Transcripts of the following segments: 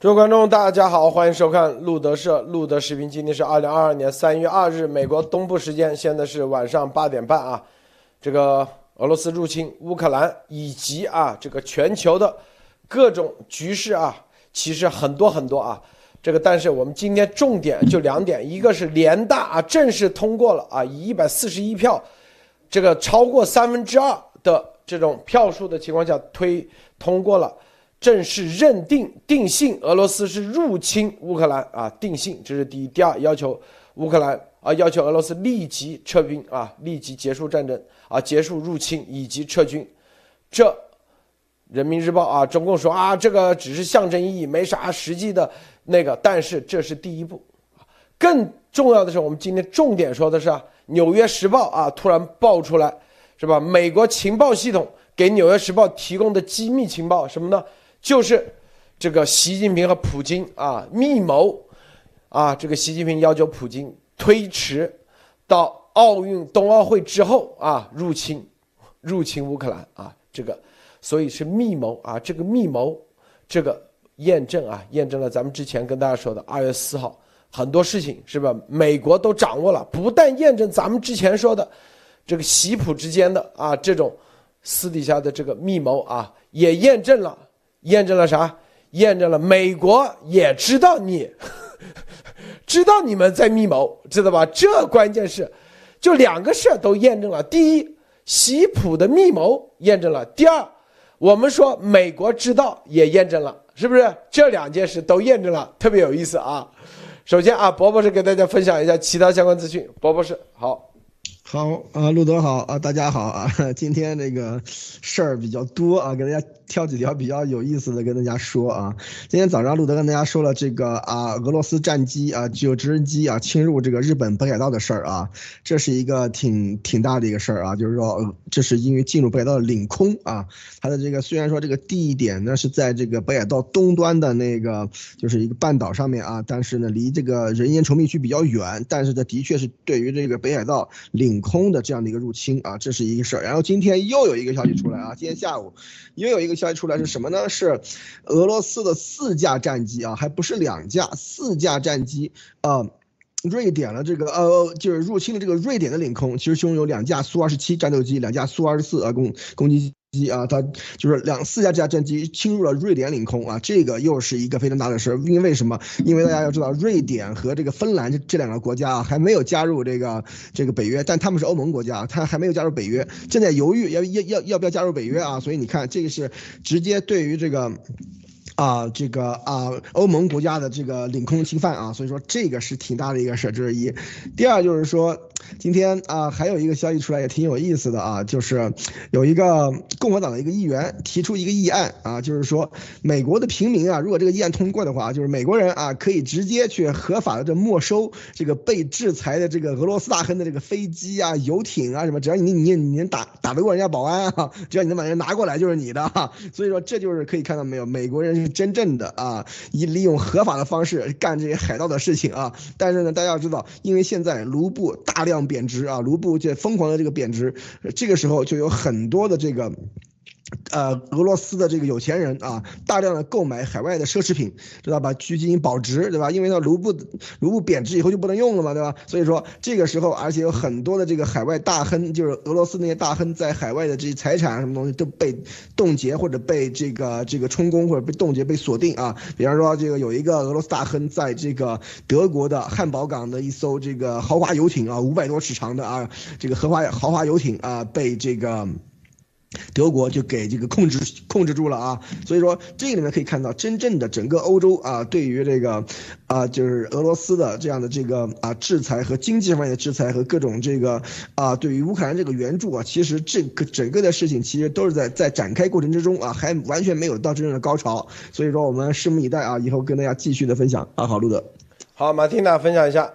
诸位观众，大家好，欢迎收看路德社路德视频。今天是二零二二年三月二日，美国东部时间，现在是晚上八点半啊。这个俄罗斯入侵乌克兰，以及啊这个全球的各种局势啊，其实很多很多啊。这个但是我们今天重点就两点，一个是联大啊正式通过了啊，以一百四十一票，这个超过三分之二的这种票数的情况下推通过了。正式认定定性，俄罗斯是入侵乌克兰啊！定性，这是第一。第二，要求乌克兰啊，要求俄罗斯立即撤兵啊，立即结束战争啊，结束入侵以及撤军。这，人民日报啊，中共说啊，这个只是象征意义，没啥实际的那个。但是这是第一步，更重要的是，我们今天重点说的是啊，纽约时报啊，突然爆出来，是吧？美国情报系统给纽约时报提供的机密情报什么呢？就是这个习近平和普京啊密谋啊，这个习近平要求普京推迟到奥运冬奥会之后啊入侵入侵乌克兰啊，这个所以是密谋啊，这个密谋这个验证啊验证了咱们之前跟大家说的二月四号很多事情是吧？美国都掌握了，不但验证咱们之前说的这个习普之间的啊这种私底下的这个密谋啊，也验证了。验证了啥？验证了美国也知道你，知道你们在密谋，知道吧？这关键是，就两个事都验证了。第一，习普的密谋验证了；第二，我们说美国知道也验证了，是不是？这两件事都验证了，特别有意思啊。首先啊，博博士给大家分享一下其他相关资讯。博博士好。好啊，路德好啊，大家好啊，今天这个事儿比较多啊，给大家挑几条比较有意思的跟大家说啊。今天早上路德跟大家说了这个啊，俄罗斯战机啊，就直升机啊侵入这个日本北海道的事儿啊，这是一个挺挺大的一个事儿啊，就是说这是因为进入北海道领空啊，它的这个虽然说这个地点呢是在这个北海道东端的那个就是一个半岛上面啊，但是呢离这个人烟稠密区比较远，但是这的确是对于这个北海道领。空的这样的一个入侵啊，这是一个事儿。然后今天又有一个消息出来啊，今天下午又有一个消息出来是什么呢？是俄罗斯的四架战机啊，还不是两架，四架战机啊，瑞典的这个呃，就是入侵了这个瑞典的领空。其实其中有两架苏二十七战斗机，两架苏二十四啊攻攻击机。机啊，它就是两四架这架战机侵入了瑞典领空啊，这个又是一个非常大的事儿。因为什么？因为大家要知道，瑞典和这个芬兰这这两个国家啊，还没有加入这个这个北约，但他们是欧盟国家，他还没有加入北约，正在犹豫要要要要不要加入北约啊。所以你看，这个是直接对于这个。啊，这个啊，欧盟国家的这个领空侵犯啊，所以说这个是挺大的一个事儿，这是一。第二就是说，今天啊，还有一个消息出来也挺有意思的啊，就是有一个共和党的一个议员提出一个议案啊，就是说美国的平民啊，如果这个议案通过的话，就是美国人啊可以直接去合法的这没收这个被制裁的这个俄罗斯大亨的这个飞机啊、游艇啊什么，只要你你你能打打得过人家保安啊，只要你能把人拿过来就是你的哈。所以说这就是可以看到没有，美国人。真正的啊，以利用合法的方式干这些海盗的事情啊，但是呢，大家要知道，因为现在卢布大量贬值啊，卢布这疯狂的这个贬值，这个时候就有很多的这个。呃，俄罗斯的这个有钱人啊，大量的购买海外的奢侈品，知道吧？去进行保值，对吧？因为它卢布卢布贬值以后就不能用了嘛，对吧？所以说这个时候，而且有很多的这个海外大亨，就是俄罗斯那些大亨在海外的这些财产什么东西都被冻结或者被这个这个充公或者被冻结被锁定啊。比方说，这个有一个俄罗斯大亨在这个德国的汉堡港的一艘这个豪华游艇啊，五百多尺长的啊，这个豪华豪华游艇啊，被这个。德国就给这个控制控制住了啊，所以说这个里面可以看到，真正的整个欧洲啊，对于这个啊，就是俄罗斯的这样的这个啊制裁和经济方面的制裁和各种这个啊，对于乌克兰这个援助啊，其实这个整个的事情其实都是在在展开过程之中啊，还完全没有到真正的高潮，所以说我们拭目以待啊，以后跟大家继续的分享。啊，好，路德，好，马蒂娜分享一下，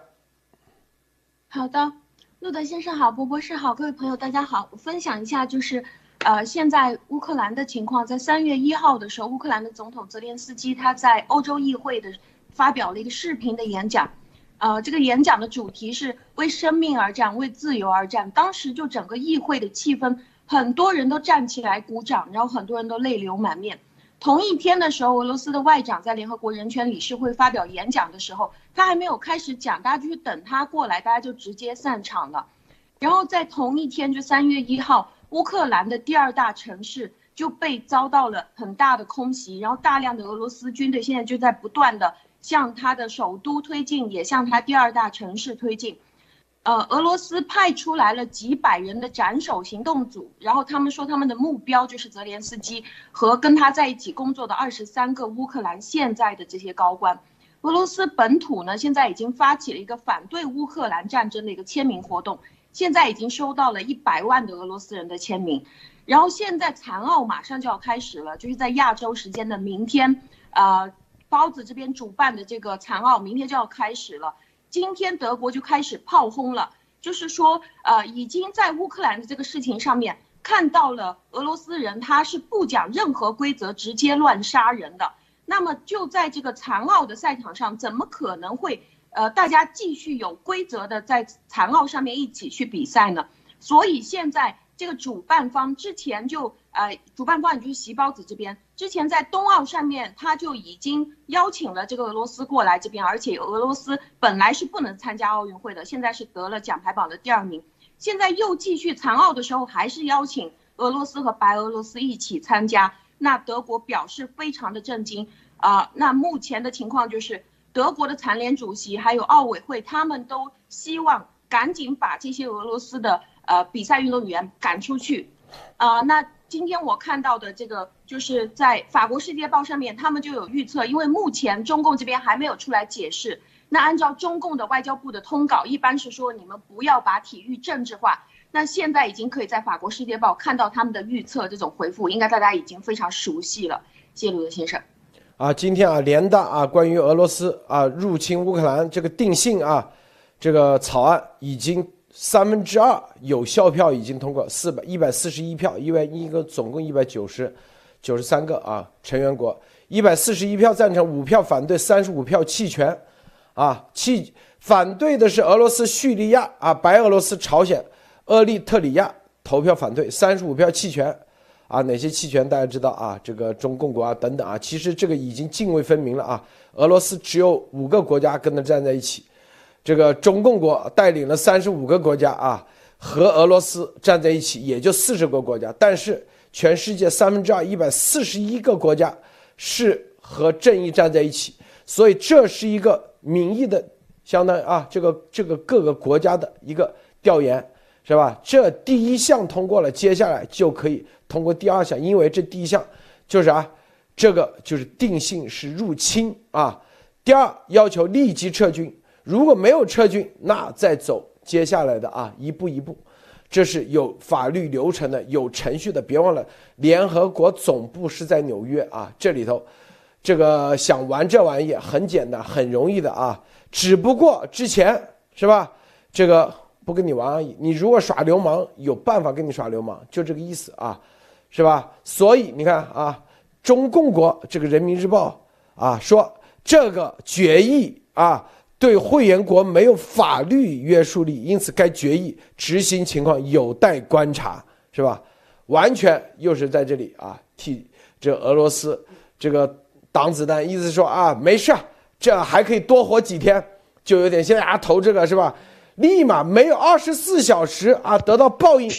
好的，路德先生好，波博士好，各位朋友大家好，我分享一下就是。呃，现在乌克兰的情况，在三月一号的时候，乌克兰的总统泽连斯基他在欧洲议会的发表了一个视频的演讲，呃，这个演讲的主题是为生命而战，为自由而战。当时就整个议会的气氛，很多人都站起来鼓掌，然后很多人都泪流满面。同一天的时候，俄罗斯的外长在联合国人权理事会发表演讲的时候，他还没有开始讲，大家就去等他过来，大家就直接散场了。然后在同一天，就三月一号，乌克兰的第二大城市就被遭到了很大的空袭，然后大量的俄罗斯军队现在就在不断的向他的首都推进，也向他第二大城市推进。呃，俄罗斯派出来了几百人的斩首行动组，然后他们说他们的目标就是泽连斯基和跟他在一起工作的二十三个乌克兰现在的这些高官。俄罗斯本土呢，现在已经发起了一个反对乌克兰战争的一个签名活动，现在已经收到了一百万的俄罗斯人的签名。然后现在残奥马上就要开始了，就是在亚洲时间的明天，呃，包子这边主办的这个残奥明天就要开始了。今天德国就开始炮轰了，就是说，呃，已经在乌克兰的这个事情上面看到了俄罗斯人他是不讲任何规则，直接乱杀人的。那么就在这个残奥的赛场上，怎么可能会呃大家继续有规则的在残奥上面一起去比赛呢？所以现在。这个主办方之前就呃，主办方也就是席包子这边，之前在冬奥上面他就已经邀请了这个俄罗斯过来这边，而且俄罗斯本来是不能参加奥运会的，现在是得了奖牌榜的第二名，现在又继续残奥的时候还是邀请俄罗斯和白俄罗斯一起参加，那德国表示非常的震惊啊。那目前的情况就是德国的残联主席还有奥委会他们都希望赶紧把这些俄罗斯的。呃，比赛运动员赶出去，啊，那今天我看到的这个就是在法国《世界报》上面，他们就有预测，因为目前中共这边还没有出来解释。那按照中共的外交部的通稿，一般是说你们不要把体育政治化。那现在已经可以在法国《世界报》看到他们的预测这种回复，应该大家已经非常熟悉了。谢谢鲁德先生。啊，今天啊，联大啊，关于俄罗斯啊入侵乌克兰这个定性啊，这个草案已经。三分之二有效票已经通过，四百一百四十一票，因为一个总共一百九十九十三个啊成员国，一百四十一票赞成，五票反对，三十五票弃权，啊弃反对的是俄罗斯、叙利亚啊、白俄罗斯、朝鲜、厄立特里亚投票反对，三十五票弃权，啊哪些弃权大家知道啊？这个中共国啊等等啊，其实这个已经泾渭分明了啊，俄罗斯只有五个国家跟他站在一起。这个中共国带领了三十五个国家啊，和俄罗斯站在一起，也就四十个国家。但是全世界三分之二一百四十一个国家是和正义站在一起，所以这是一个民意的相当于啊，这个这个各个国家的一个调研，是吧？这第一项通过了，接下来就可以通过第二项，因为这第一项就是啊，这个就是定性是入侵啊。第二要求立即撤军。如果没有撤军，那再走接下来的啊，一步一步，这是有法律流程的，有程序的。别忘了，联合国总部是在纽约啊，这里头，这个想玩这玩意很简单，很容易的啊。只不过之前是吧，这个不跟你玩而已。你如果耍流氓，有办法跟你耍流氓，就这个意思啊，是吧？所以你看啊，中共国这个人民日报啊说这个决议啊。对会员国没有法律约束力，因此该决议执行情况有待观察，是吧？完全又是在这里啊，替这俄罗斯这个挡子弹，意思说啊，没事，这还可以多活几天，就有点现在啊投这个是吧？立马没有二十四小时啊得到报应，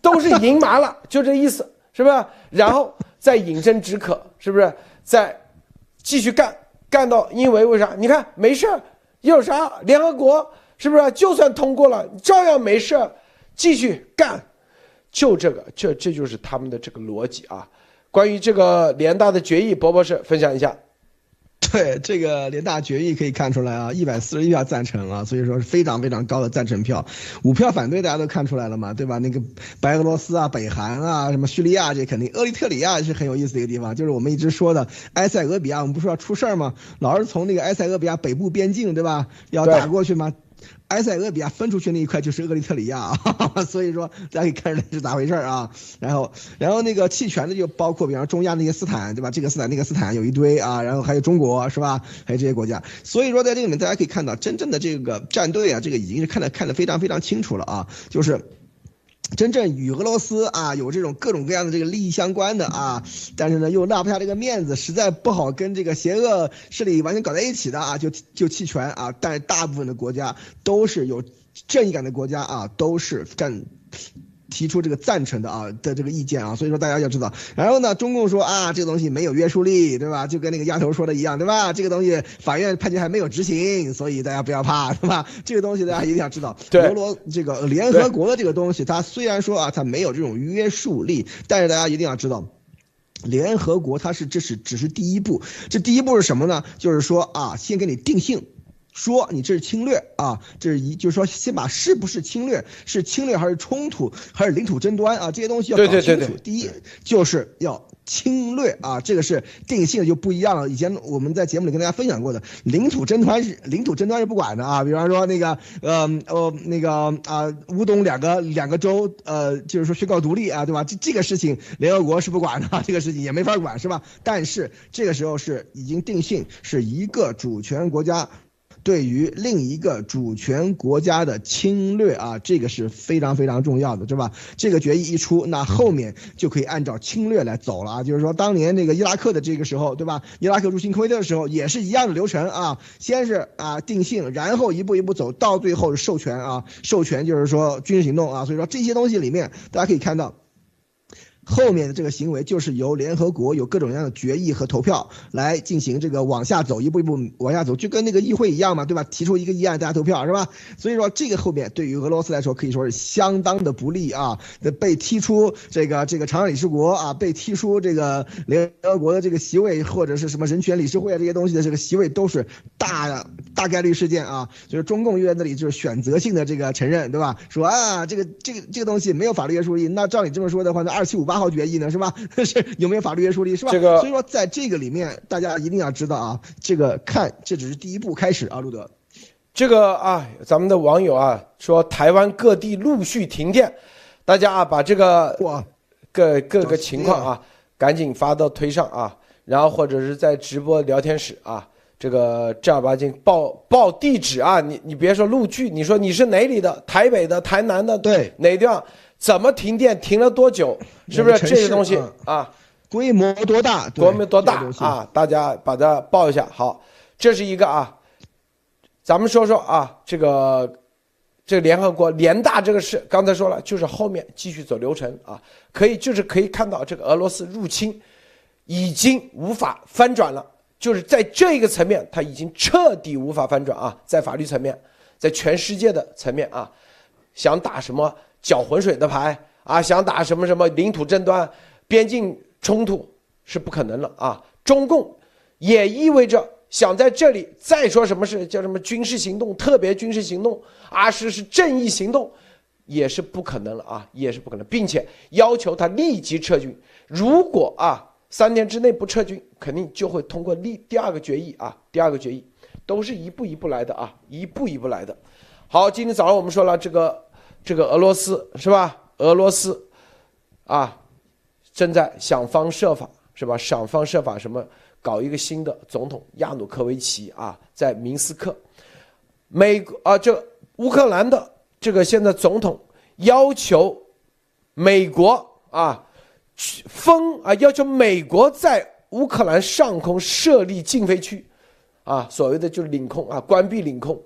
都是赢麻了，就这意思，是吧？然后再饮鸩止渴，是不是？再继续干，干到因为为啥？你看没事儿。有啥？联合国是不是？就算通过了，照样没事儿继续干，就这个，这这就是他们的这个逻辑啊。关于这个联大的决议，博博士分享一下。对这个联大决议可以看出来啊，一百四十一票赞成啊，所以说是非常非常高的赞成票，五票反对，大家都看出来了嘛，对吧？那个白俄罗斯啊、北韩啊、什么叙利亚这肯定，厄立特里亚是很有意思的一个地方，就是我们一直说的埃塞俄比亚，我们不说要出事儿吗？老是从那个埃塞俄比亚北部边境，对吧？要打过去吗？埃塞俄比亚分出去那一块就是厄立特里亚，所以说大家可以看出来是咋回事啊。然后，然后那个弃权的就包括，比方中亚那些斯坦，对吧？这个斯坦那个斯坦有一堆啊，然后还有中国，是吧？还有这些国家。所以说在这里面大家可以看到，真正的这个战队啊，这个已经是看得看得非常非常清楚了啊，就是。真正与俄罗斯啊有这种各种各样的这个利益相关的啊，但是呢又落不下这个面子，实在不好跟这个邪恶势力完全搞在一起的啊，就就弃权啊。但是大部分的国家都是有正义感的国家啊，都是站。提出这个赞成的啊的这个意见啊，所以说大家要知道，然后呢，中共说啊，这个东西没有约束力，对吧？就跟那个丫头说的一样，对吧？这个东西法院判决还没有执行，所以大家不要怕，对吧？这个东西大家一定要知道。俄罗这个联合国的这个东西，它虽然说啊，它没有这种约束力，但是大家一定要知道，联合国它是这是只是第一步，这第一步是什么呢？就是说啊，先给你定性。说你这是侵略啊，这是一就是说先把是不是侵略，是侵略还是冲突，还是领土争端啊，这些东西要搞清楚。第一就是要侵略啊，这个是定性就不一样了。以前我们在节目里跟大家分享过的，领土争端是领土争端是不管的啊。比方说那个呃呃那个啊乌东两个两个州呃就是说宣告独立啊，对吧？这这个事情联合国是不管的，这个事情也没法管是吧？但是这个时候是已经定性是一个主权国家。对于另一个主权国家的侵略啊，这个是非常非常重要的，对吧？这个决议一出，那后面就可以按照侵略来走了啊。就是说，当年那个伊拉克的这个时候，对吧？伊拉克入侵科威特的时候，也是一样的流程啊。先是啊定性，然后一步一步走到最后授权啊，授权就是说军事行动啊。所以说这些东西里面，大家可以看到。后面的这个行为就是由联合国有各种各样的决议和投票来进行这个往下走，一步一步往下走，就跟那个议会一样嘛，对吧？提出一个议案，大家投票是吧？所以说这个后面对于俄罗斯来说可以说是相当的不利啊，被踢出这个这个常任理事国啊，被踢出这个联合国的这个席位或者是什么人权理事会啊这些东西的这个席位都是大大概率事件啊，就是中共院那里就是选择性的这个承认，对吧？说啊这个这个这个东西没有法律约束力，那照你这么说的话，那二七五八。号决议呢是吧？是有没有法律约束力是吧？这个所以说在这个里面，大家一定要知道啊，这个看这只是第一步开始啊，路德。这个啊，咱们的网友啊说台湾各地陆续停电，大家啊把这个哇各各个情况啊赶紧发到推上啊，然后或者是在直播聊天室啊，这个正儿八经报报地址啊，你你别说陆剧，你说你是哪里的？台北的、台南的，对哪地方？怎么停电？停了多久？是不是这些东西啊？规模多大？规模多大啊？大家把它报一下。好，这是一个啊。咱们说说啊，这个这个联合国联大这个事，刚才说了，就是后面继续走流程啊。可以，就是可以看到这个俄罗斯入侵已经无法翻转了，就是在这一个层面，它已经彻底无法翻转啊。在法律层面，在全世界的层面啊，想打什么？搅浑水的牌啊，想打什么什么领土争端、边境冲突是不可能了啊！中共也意味着想在这里再说什么是叫什么军事行动、特别军事行动啊，是是正义行动，也是不可能了啊，也是不可能，并且要求他立即撤军。如果啊三天之内不撤军，肯定就会通过立第二个决议啊，第二个决议都是一步一步来的啊，一步一步来的。好，今天早上我们说了这个。这个俄罗斯是吧？俄罗斯，啊，正在想方设法是吧？想方设法什么搞一个新的总统亚努科维奇啊，在明斯克，美国啊，这乌克兰的这个现在总统要求美国啊，封啊，要求美国在乌克兰上空设立禁飞区，啊，所谓的就是领空啊，关闭领空，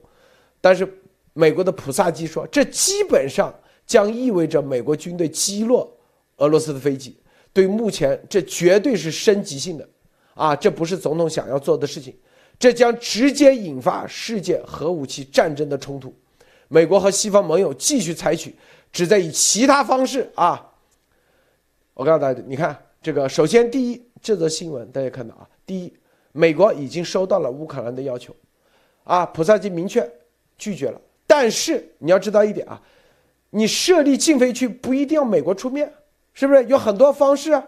但是。美国的普萨基说，这基本上将意味着美国军队击落俄罗斯的飞机。对目前，这绝对是升级性的，啊，这不是总统想要做的事情，这将直接引发世界核武器战争的冲突。美国和西方盟友继续采取旨在以其他方式啊，我告诉大家，你看这个，首先第一，这则新闻大家看到啊，第一，美国已经收到了乌克兰的要求，啊，普萨基明确拒绝了。但是你要知道一点啊，你设立禁飞区不一定要美国出面，是不是有很多方式啊？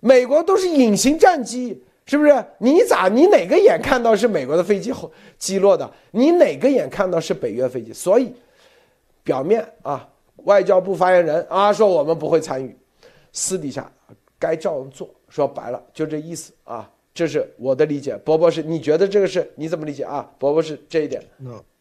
美国都是隐形战机，是不是？你咋你哪个眼看到是美国的飞机后击落的？你哪个眼看到是北约飞机？所以，表面啊，外交部发言人啊说我们不会参与，私底下该照样做。说白了就这意思啊，这是我的理解。伯伯是，你觉得这个是你怎么理解啊？伯伯是这一点。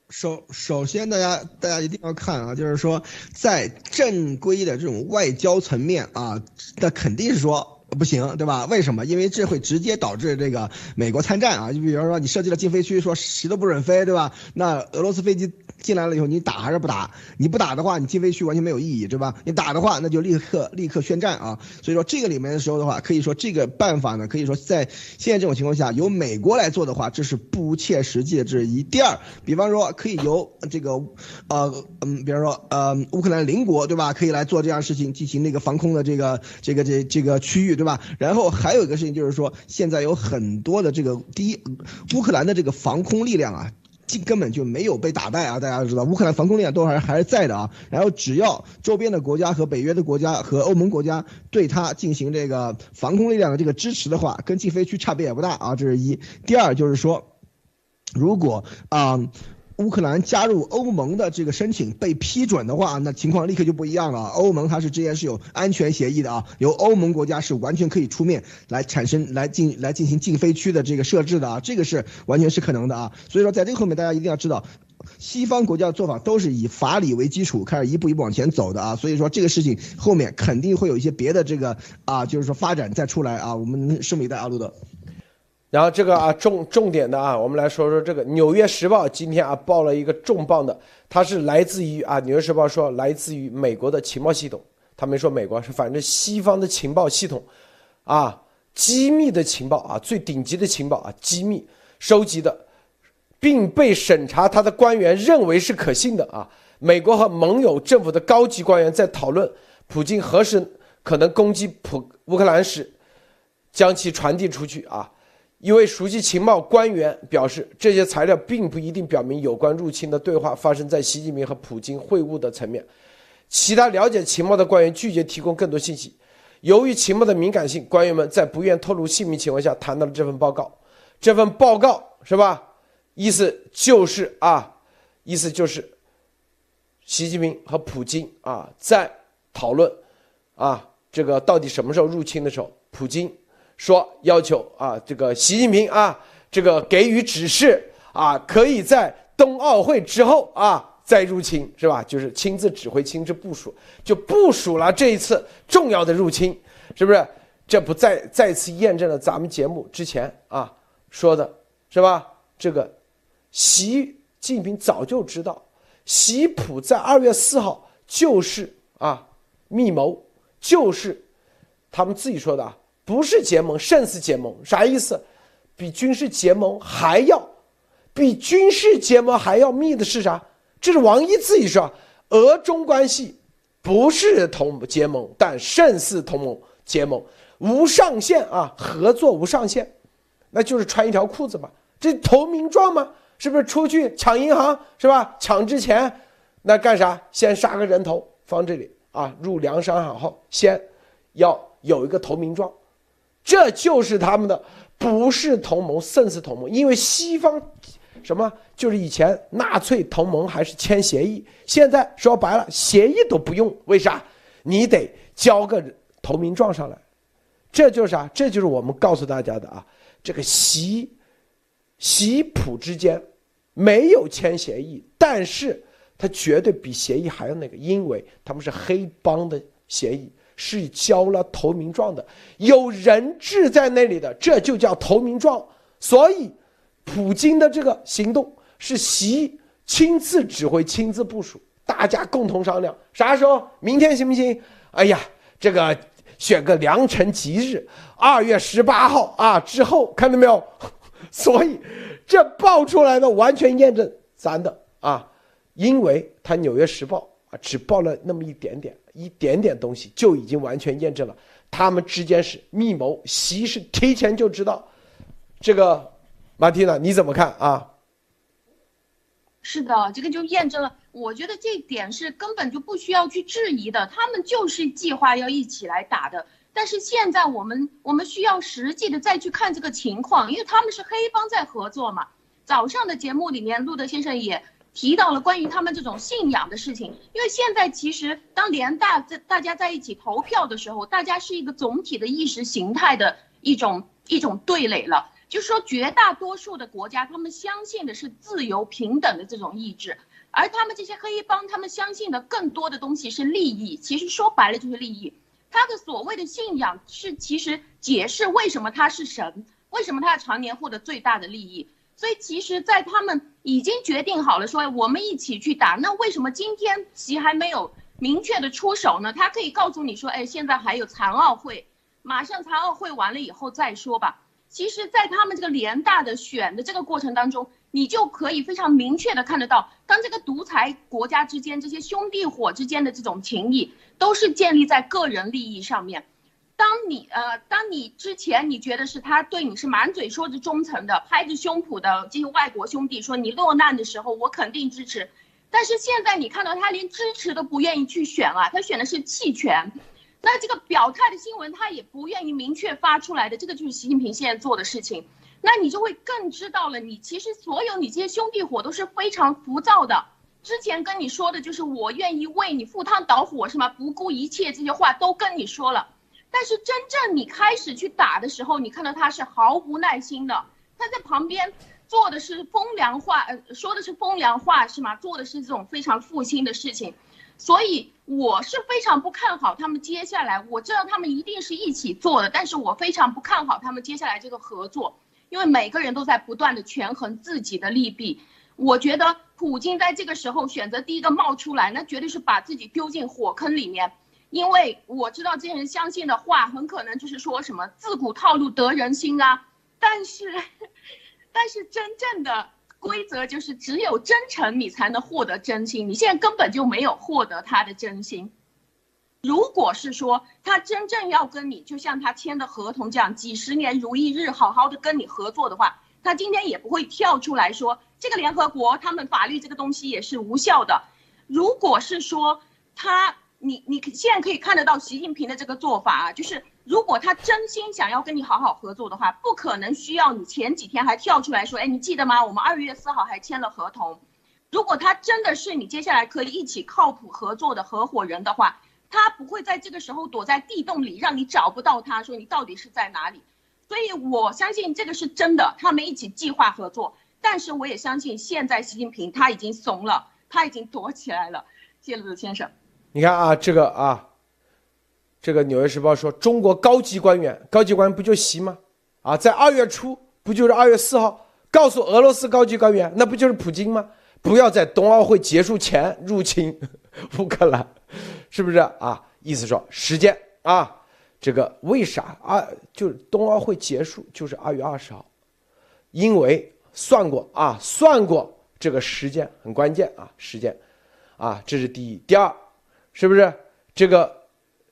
首首先，大家大家一定要看啊，就是说在正规的这种外交层面啊，那肯定是说。不行，对吧？为什么？因为这会直接导致这个美国参战啊！就比如说，你设计了禁飞区，说谁都不准飞，对吧？那俄罗斯飞机进来了以后，你打还是不打？你不打的话，你禁飞区完全没有意义，对吧？你打的话，那就立刻立刻宣战啊！所以说这个里面的时候的话，可以说这个办法呢，可以说在现在这种情况下，由美国来做的话，这是不切实际的，这是一。第二，比方说可以由这个呃嗯，比方说呃乌克兰邻国，对吧？可以来做这样事情，进行那个防空的这个这个这这个区域。对吧？然后还有一个事情就是说，现在有很多的这个第一，乌克兰的这个防空力量啊，根根本就没有被打败啊！大家都知道，乌克兰防空力量都还还是在的啊。然后只要周边的国家和北约的国家和欧盟国家对他进行这个防空力量的这个支持的话，跟禁飞区差别也不大啊。这是一。第二就是说，如果啊。乌克兰加入欧盟的这个申请被批准的话，那情况立刻就不一样了。欧盟它是之前是有安全协议的啊，由欧盟国家是完全可以出面来产生来进来进行禁飞区的这个设置的啊，这个是完全是可能的啊。所以说，在这个后面大家一定要知道，西方国家的做法都是以法理为基础开始一步一步往前走的啊。所以说这个事情后面肯定会有一些别的这个啊，就是说发展再出来啊，我们拭目以待啊，路德。然后这个啊重重点的啊，我们来说说这个《纽约时报》今天啊报了一个重磅的，它是来自于啊《纽约时报》说来自于美国的情报系统，他没说美国是反正西方的情报系统，啊机密的情报啊最顶级的情报啊机密收集的，并被审查他的官员认为是可信的啊。美国和盟友政府的高级官员在讨论普京何时可能攻击普乌克兰时，将其传递出去啊。一位熟悉情报官员表示，这些材料并不一定表明有关入侵的对话发生在习近平和普京会晤的层面。其他了解情报的官员拒绝提供更多信息。由于情报的敏感性，官员们在不愿透露姓名情况下谈到了这份报告。这份报告是吧？意思就是啊，意思就是，习近平和普京啊在讨论啊这个到底什么时候入侵的时候，普京。说要求啊，这个习近平啊，这个给予指示啊，可以在冬奥会之后啊再入侵，是吧？就是亲自指挥、亲自部署，就部署了这一次重要的入侵，是不是？这不再再次验证了咱们节目之前啊说的，是吧？这个习近平早就知道，习普在二月四号就是啊密谋，就是他们自己说的啊。不是结盟，胜似结盟，啥意思？比军事结盟还要，比军事结盟还要密的是啥？这是王毅自己说，俄中关系不是同结盟，但胜似同盟结盟，无上限啊，合作无上限，那就是穿一条裤子嘛，这投名状吗？是不是出去抢银行是吧？抢之前那干啥？先杀个人头放这里啊，入粮商行后先要有一个投名状。这就是他们的不是同盟胜似同盟，因为西方什么就是以前纳粹同盟还是签协议，现在说白了协议都不用，为啥？你得交个投名状上来，这就是啥？这就是我们告诉大家的啊，这个习习普之间没有签协议，但是他绝对比协议还要那个，因为他们是黑帮的协议。是交了投名状的，有人质在那里的，这就叫投名状。所以，普京的这个行动是习亲自指挥、亲自部署，大家共同商量，啥时候？明天行不行？哎呀，这个选个良辰吉日，二月十八号啊之后，看到没有？所以，这爆出来的完全验证咱的啊，因为他《纽约时报》只报了那么一点点。一点点东西就已经完全验证了，他们之间是密谋，习是提前就知道。这个马蒂娜你怎么看啊？是的，这个就验证了。我觉得这点是根本就不需要去质疑的，他们就是计划要一起来打的。但是现在我们我们需要实际的再去看这个情况，因为他们是黑帮在合作嘛。早上的节目里面，路德先生也。提到了关于他们这种信仰的事情，因为现在其实当联大在大家在一起投票的时候，大家是一个总体的意识形态的一种一种对垒了。就是说绝大多数的国家，他们相信的是自由平等的这种意志，而他们这些黑帮，他们相信的更多的东西是利益。其实说白了就是利益。他的所谓的信仰是其实解释为什么他是神，为什么他要常年获得最大的利益。所以其实，在他们已经决定好了说我们一起去打，那为什么今天其还没有明确的出手呢？他可以告诉你说，哎，现在还有残奥会，马上残奥会完了以后再说吧。其实，在他们这个联大的选的这个过程当中，你就可以非常明确的看得到，当这个独裁国家之间这些兄弟伙之间的这种情谊，都是建立在个人利益上面。当你呃，当你之前你觉得是他对你是满嘴说着忠诚的，拍着胸脯的这些外国兄弟说你落难的时候，我肯定支持。但是现在你看到他连支持都不愿意去选啊，他选的是弃权。那这个表态的新闻他也不愿意明确发出来的，这个就是习近平现在做的事情。那你就会更知道了，你其实所有你这些兄弟伙都是非常浮躁的。之前跟你说的就是我愿意为你赴汤蹈火是吗？不顾一切这些话都跟你说了。但是真正你开始去打的时候，你看到他是毫无耐心的，他在旁边做的是风凉话，呃，说的是风凉话是吗？做的是这种非常负心的事情，所以我是非常不看好他们接下来。我知道他们一定是一起做的，但是我非常不看好他们接下来这个合作，因为每个人都在不断的权衡自己的利弊。我觉得普京在这个时候选择第一个冒出来，那绝对是把自己丢进火坑里面。因为我知道这些人相信的话，很可能就是说什么自古套路得人心啊。但是，但是真正的规则就是只有真诚，你才能获得真心。你现在根本就没有获得他的真心。如果是说他真正要跟你，就像他签的合同这样，几十年如一日，好好的跟你合作的话，他今天也不会跳出来说这个联合国他们法律这个东西也是无效的。如果是说他。你你现在可以看得到习近平的这个做法啊，就是如果他真心想要跟你好好合作的话，不可能需要你前几天还跳出来说，哎，你记得吗？我们二月四号还签了合同。如果他真的是你接下来可以一起靠谱合作的合伙人的话，他不会在这个时候躲在地洞里，让你找不到他，说你到底是在哪里。所以我相信这个是真的，他们一起计划合作。但是我也相信现在习近平他已经怂了，他已经躲起来了。谢鲁先生。你看啊，这个啊，这个《纽约时报》说中国高级官员，高级官员不就习吗？啊，在二月初不就是二月四号告诉俄罗斯高级官员，那不就是普京吗？不要在冬奥会结束前入侵 乌克兰，是不是啊？意思说时间啊，这个为啥啊？就是冬奥会结束就是二月二十号，因为算过啊，算过这个时间很关键啊，时间啊，这是第一，第二。是不是这个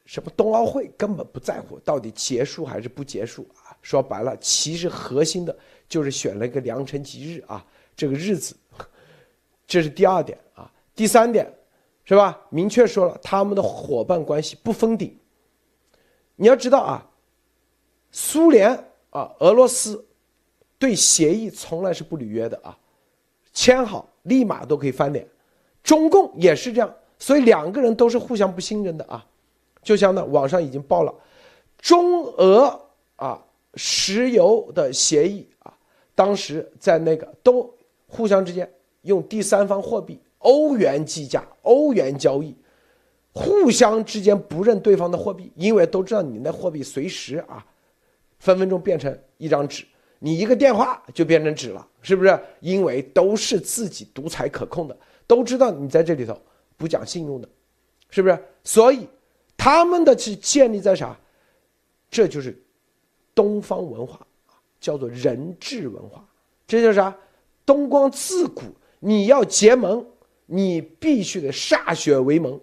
什么冬奥会根本不在乎到底结束还是不结束啊？说白了，其实核心的就是选了一个良辰吉日啊，这个日子，这是第二点啊。第三点，是吧？明确说了他们的伙伴关系不封顶。你要知道啊，苏联啊，俄罗斯对协议从来是不履约的啊，签好立马都可以翻脸，中共也是这样。所以两个人都是互相不信任的啊，就像呢，网上已经报了，中俄啊石油的协议啊，当时在那个都互相之间用第三方货币欧元计价、欧元交易，互相之间不认对方的货币，因为都知道你那货币随时啊，分分钟变成一张纸，你一个电话就变成纸了，是不是？因为都是自己独裁可控的，都知道你在这里头。不讲信用的，是不是？所以他们的是建立在啥？这就是东方文化叫做人治文化。这叫啥？东光自古你要结盟，你必须得歃血为盟。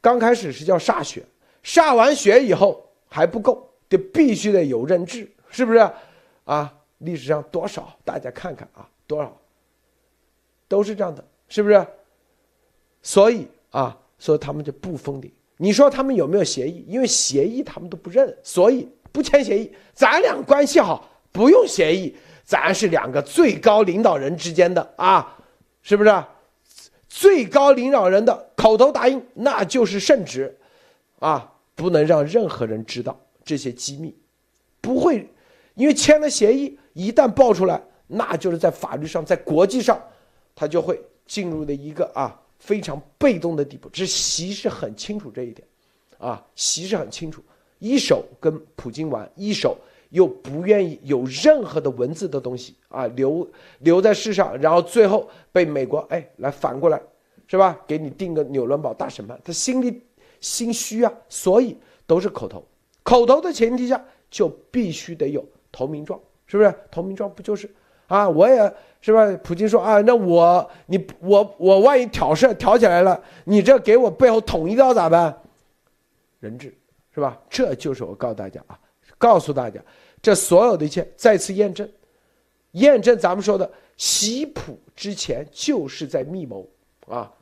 刚开始是叫歃血，歃完血以后还不够，得必须得有人治，是不是？啊，历史上多少大家看看啊，多少都是这样的，是不是？所以啊，所以他们就不封顶。你说他们有没有协议？因为协议他们都不认，所以不签协议。咱俩关系好，不用协议，咱是两个最高领导人之间的啊，是不是？最高领导人的口头答应，那就是圣旨，啊，不能让任何人知道这些机密，不会，因为签了协议，一旦爆出来，那就是在法律上，在国际上，他就会进入的一个啊非常被动的地步。这习是很清楚这一点，啊，习是很清楚，一手跟普京玩，一手又不愿意有任何的文字的东西啊留留在世上，然后最后被美国哎来反过来，是吧？给你定个纽伦堡大审判，他心里心虚啊，所以都是口头，口头的前提下就必须得有投名状，是不是？投名状不就是啊？我也是吧？普京说啊，那我你我我万一挑事挑起来了，你这给我背后捅一刀咋办？人质是吧？这就是我告诉大家啊，告诉大家，这所有的一切再次验证，验证咱们说的习普之前就是在密谋啊，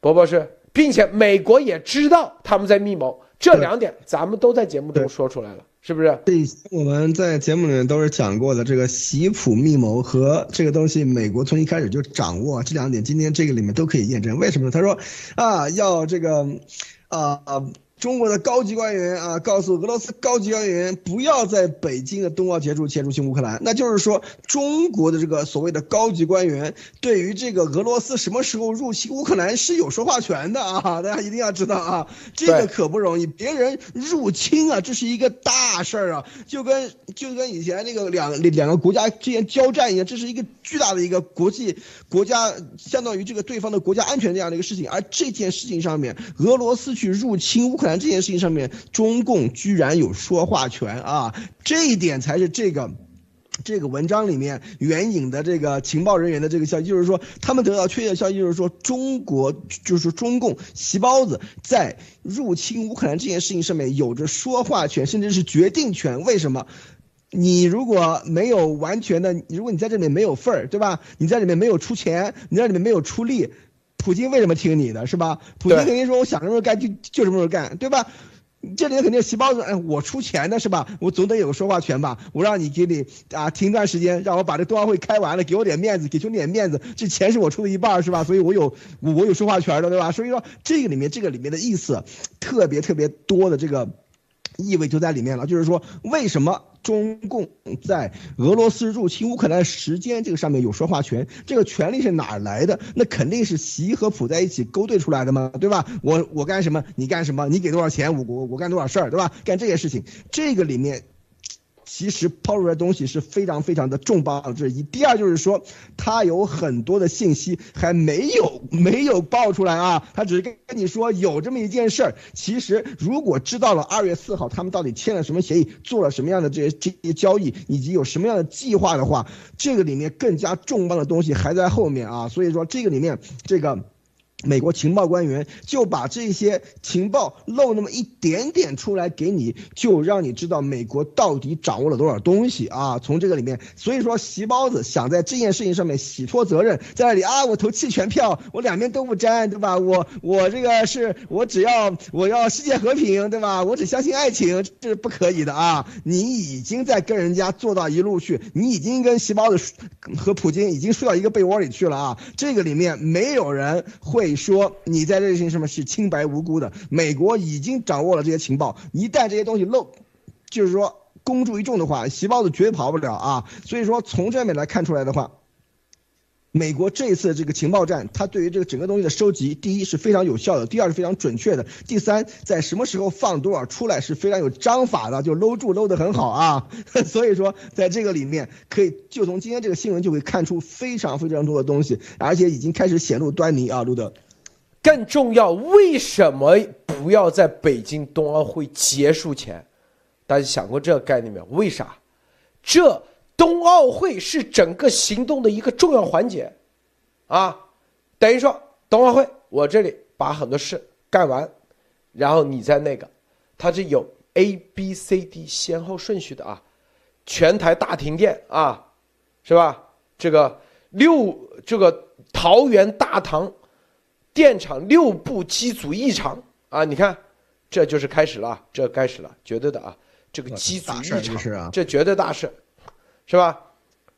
博博士，并且美国也知道他们在密谋，这两点咱们都在节目中说出来了，是不是？对，我们在节目里面都是讲过的，这个习普密谋和这个东西，美国从一开始就掌握这两点，今天这个里面都可以验证。为什么呢？他说，啊，要这个，啊。中国的高级官员啊，告诉俄罗斯高级官员不要在北京的冬奥结束前入侵乌克兰。那就是说，中国的这个所谓的高级官员对于这个俄罗斯什么时候入侵乌克兰是有说话权的啊！大家一定要知道啊，这个可不容易。别人入侵啊，这是一个大事儿啊，就跟就跟以前那个两两个国家之间交战一样，这是一个巨大的一个国际国家，相当于这个对方的国家安全这样的一个事情。而这件事情上面，俄罗斯去入侵乌克兰。这件事情上面，中共居然有说话权啊！这一点才是这个这个文章里面援引的这个情报人员的这个消息，就是说他们得到确切的消息，就是说中国就是中共习包子在入侵乌克兰这件事情上面有着说话权，甚至是决定权。为什么？你如果没有完全的，如果你在这里面没有份儿，对吧？你在里面没有出钱，你在里面没有出力。普京为什么听你的，是吧？普京肯定说，我想什么时候干就就什么时候干，对吧？这里面肯定细胞子，哎，我出钱的是吧？我总得有个说话权吧？我让你给你啊停段时间，让我把这冬奥会开完了，给我点面子，给兄弟点面子，这钱是我出的一半是吧？所以我有我有说话权的，对吧？所以说这个里面这个里面的意思特别特别多的这个。意味就在里面了，就是说，为什么中共在俄罗斯入侵乌克兰时间这个上面有说话权？这个权利是哪来的？那肯定是习和普在一起勾兑出来的嘛，对吧？我我干什么，你干什么？你给多少钱，我我我干多少事儿，对吧？干这些事情，这个里面。其实抛出来东西是非常非常的重磅，这一。第二就是说，他有很多的信息还没有没有爆出来啊，他只是跟跟你说有这么一件事儿。其实如果知道了二月四号他们到底签了什么协议，做了什么样的这些这些交易，以及有什么样的计划的话，这个里面更加重磅的东西还在后面啊。所以说这个里面这个。美国情报官员就把这些情报漏那么一点点出来给你，就让你知道美国到底掌握了多少东西啊！从这个里面，所以说席包子想在这件事情上面洗脱责任，在那里啊，我投弃权票，我两边都不沾，对吧？我我这个是我只要我要世界和平，对吧？我只相信爱情，这是不可以的啊！你已经在跟人家做到一路去，你已经跟席包子和普京已经睡到一个被窝里去了啊！这个里面没有人会。你说你在这些什么是清白无辜的？美国已经掌握了这些情报，一旦这些东西漏，就是说公诸于众的话，习包子绝对跑不了啊！所以说从这面来看出来的话，美国这一次这个情报战，它对于这个整个东西的收集，第一是非常有效的，第二是非常准确的，第三在什么时候放多少出来是非常有章法的，就搂住搂得很好啊！所以说在这个里面可以就从今天这个新闻就可以看出非常非常多的东西，而且已经开始显露端倪啊，路德。更重要，为什么不要在北京冬奥会结束前？大家想过这个概念没有？为啥？这冬奥会是整个行动的一个重要环节，啊，等于说冬奥会我这里把很多事干完，然后你在那个，它是有 A、B、C、D 先后顺序的啊，全台大停电啊，是吧？这个六这个桃园大堂。电厂六部机组异常啊！你看，这就是开始了，这开始了，绝对的啊！这个机组异常，这绝对大事，是吧？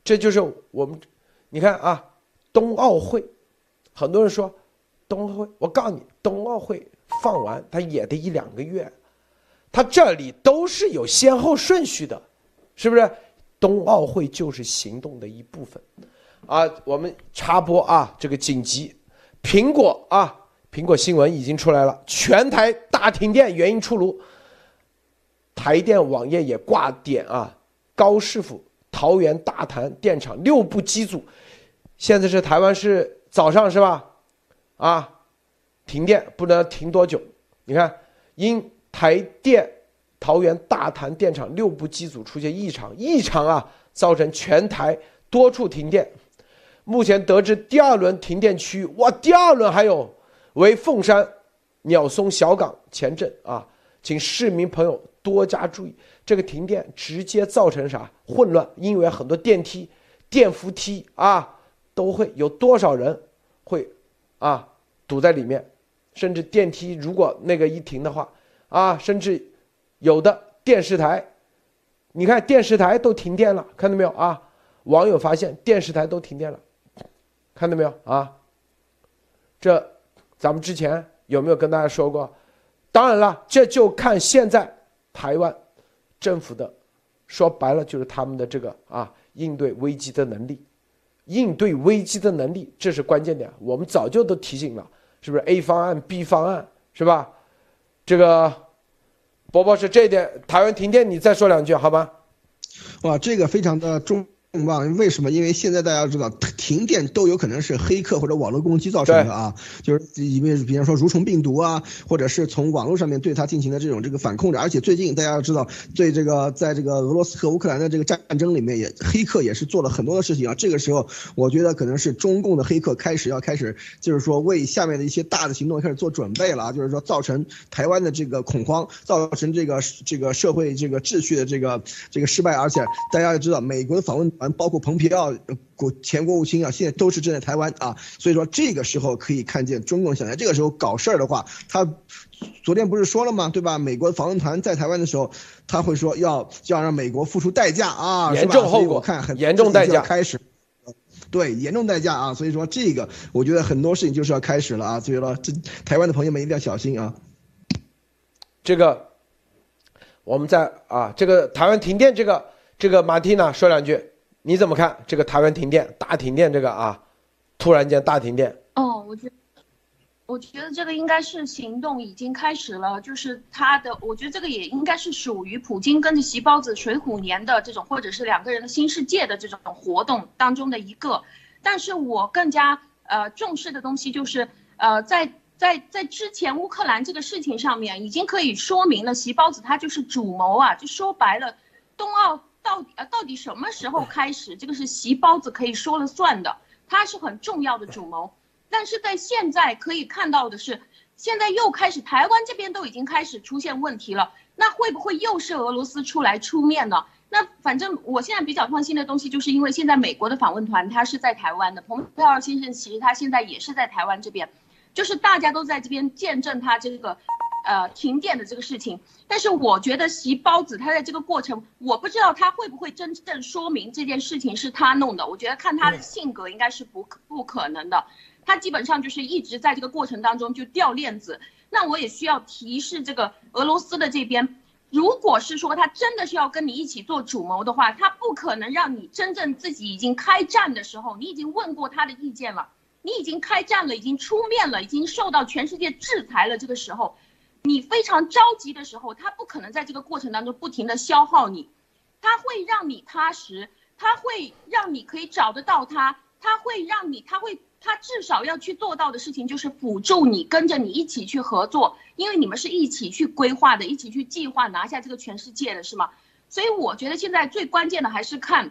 这就是我们，你看啊，冬奥会，很多人说冬奥会，我告诉你，冬奥会放完它也得一两个月，它这里都是有先后顺序的，是不是？冬奥会就是行动的一部分，啊，我们插播啊，这个紧急，苹果啊，苹果新闻已经出来了，全台大停电，原因出炉，台电网页也挂点啊，高师傅，桃园大潭电厂六部机组，现在是台湾是早上是吧？啊，停电不知道停多久，你看，因台电。桃园大潭电厂六部机组出现异常，异常啊，造成全台多处停电。目前得知第二轮停电区域，哇，第二轮还有为凤山、鸟松小港前镇啊，请市民朋友多加注意。这个停电直接造成啥混乱？因为很多电梯、电扶梯啊，都会有多少人会啊堵在里面，甚至电梯如果那个一停的话啊，甚至。有的电视台，你看电视台都停电了，看到没有啊？网友发现电视台都停电了，看到没有啊？这咱们之前有没有跟大家说过？当然了，这就看现在台湾政府的，说白了就是他们的这个啊应对危机的能力，应对危机的能力，这是关键点。我们早就都提醒了，是不是 A 方案、B 方案是吧？这个。波波是这一点，台湾停电，你再说两句好吗？哇，这个非常的重。重磅？为什么？因为现在大家知道，停电都有可能是黑客或者网络攻击造成的啊，就是因为比方说蠕虫病毒啊，或者是从网络上面对它进行的这种这个反控制。而且最近大家要知道，对这个在这个俄罗斯和乌克兰的这个战争里面，也黑客也是做了很多的事情啊。这个时候，我觉得可能是中共的黑客开始要开始，就是说为下面的一些大的行动开始做准备了啊，就是说造成台湾的这个恐慌，造成这个这个社会这个秩序的这个这个失败。而且大家也知道，美国的访问。完，包括蓬皮奥国前国务卿啊，现在都是正在台湾啊，所以说这个时候可以看见中共想在这个时候搞事儿的话，他昨天不是说了吗？对吧？美国访问团在台湾的时候，他会说要要让美国付出代价啊，严重后果，看很严重代价开始，对，严重代价啊，所以说这个我觉得很多事情就是要开始了啊，所以说这台湾的朋友们一定要小心啊。这个我们在啊，这个台湾停电，这个这个马蒂娜说两句。你怎么看这个台湾停电大停电这个啊，突然间大停电？哦，我觉得，我觉得这个应该是行动已经开始了，就是他的，我觉得这个也应该是属于普京跟着习包子水浒年的这种，或者是两个人的新世界的这种活动当中的一个。但是我更加呃重视的东西就是，呃，在在在之前乌克兰这个事情上面，已经可以说明了习包子他就是主谋啊，就说白了，冬奥。到底啊，到底什么时候开始？这个是席包子可以说了算的，他是很重要的主谋。但是在现在可以看到的是，现在又开始台湾这边都已经开始出现问题了。那会不会又是俄罗斯出来出面呢？那反正我现在比较放心的东西，就是因为现在美国的访问团他是在台湾的，蓬佩奥先生其实他现在也是在台湾这边，就是大家都在这边见证他这个。呃，停电的这个事情，但是我觉得席包子他在这个过程，我不知道他会不会真正说明这件事情是他弄的。我觉得看他的性格，应该是不不可能的。他基本上就是一直在这个过程当中就掉链子。那我也需要提示这个俄罗斯的这边，如果是说他真的是要跟你一起做主谋的话，他不可能让你真正自己已经开战的时候，你已经问过他的意见了，你已经开战了，已经出面了，已经受到全世界制裁了，这个时候。你非常着急的时候，他不可能在这个过程当中不停的消耗你，他会让你踏实，他会让你可以找得到他，他会让你，他会，他至少要去做到的事情就是辅助你，跟着你一起去合作，因为你们是一起去规划的，一起去计划拿下这个全世界的是吗？所以我觉得现在最关键的还是看，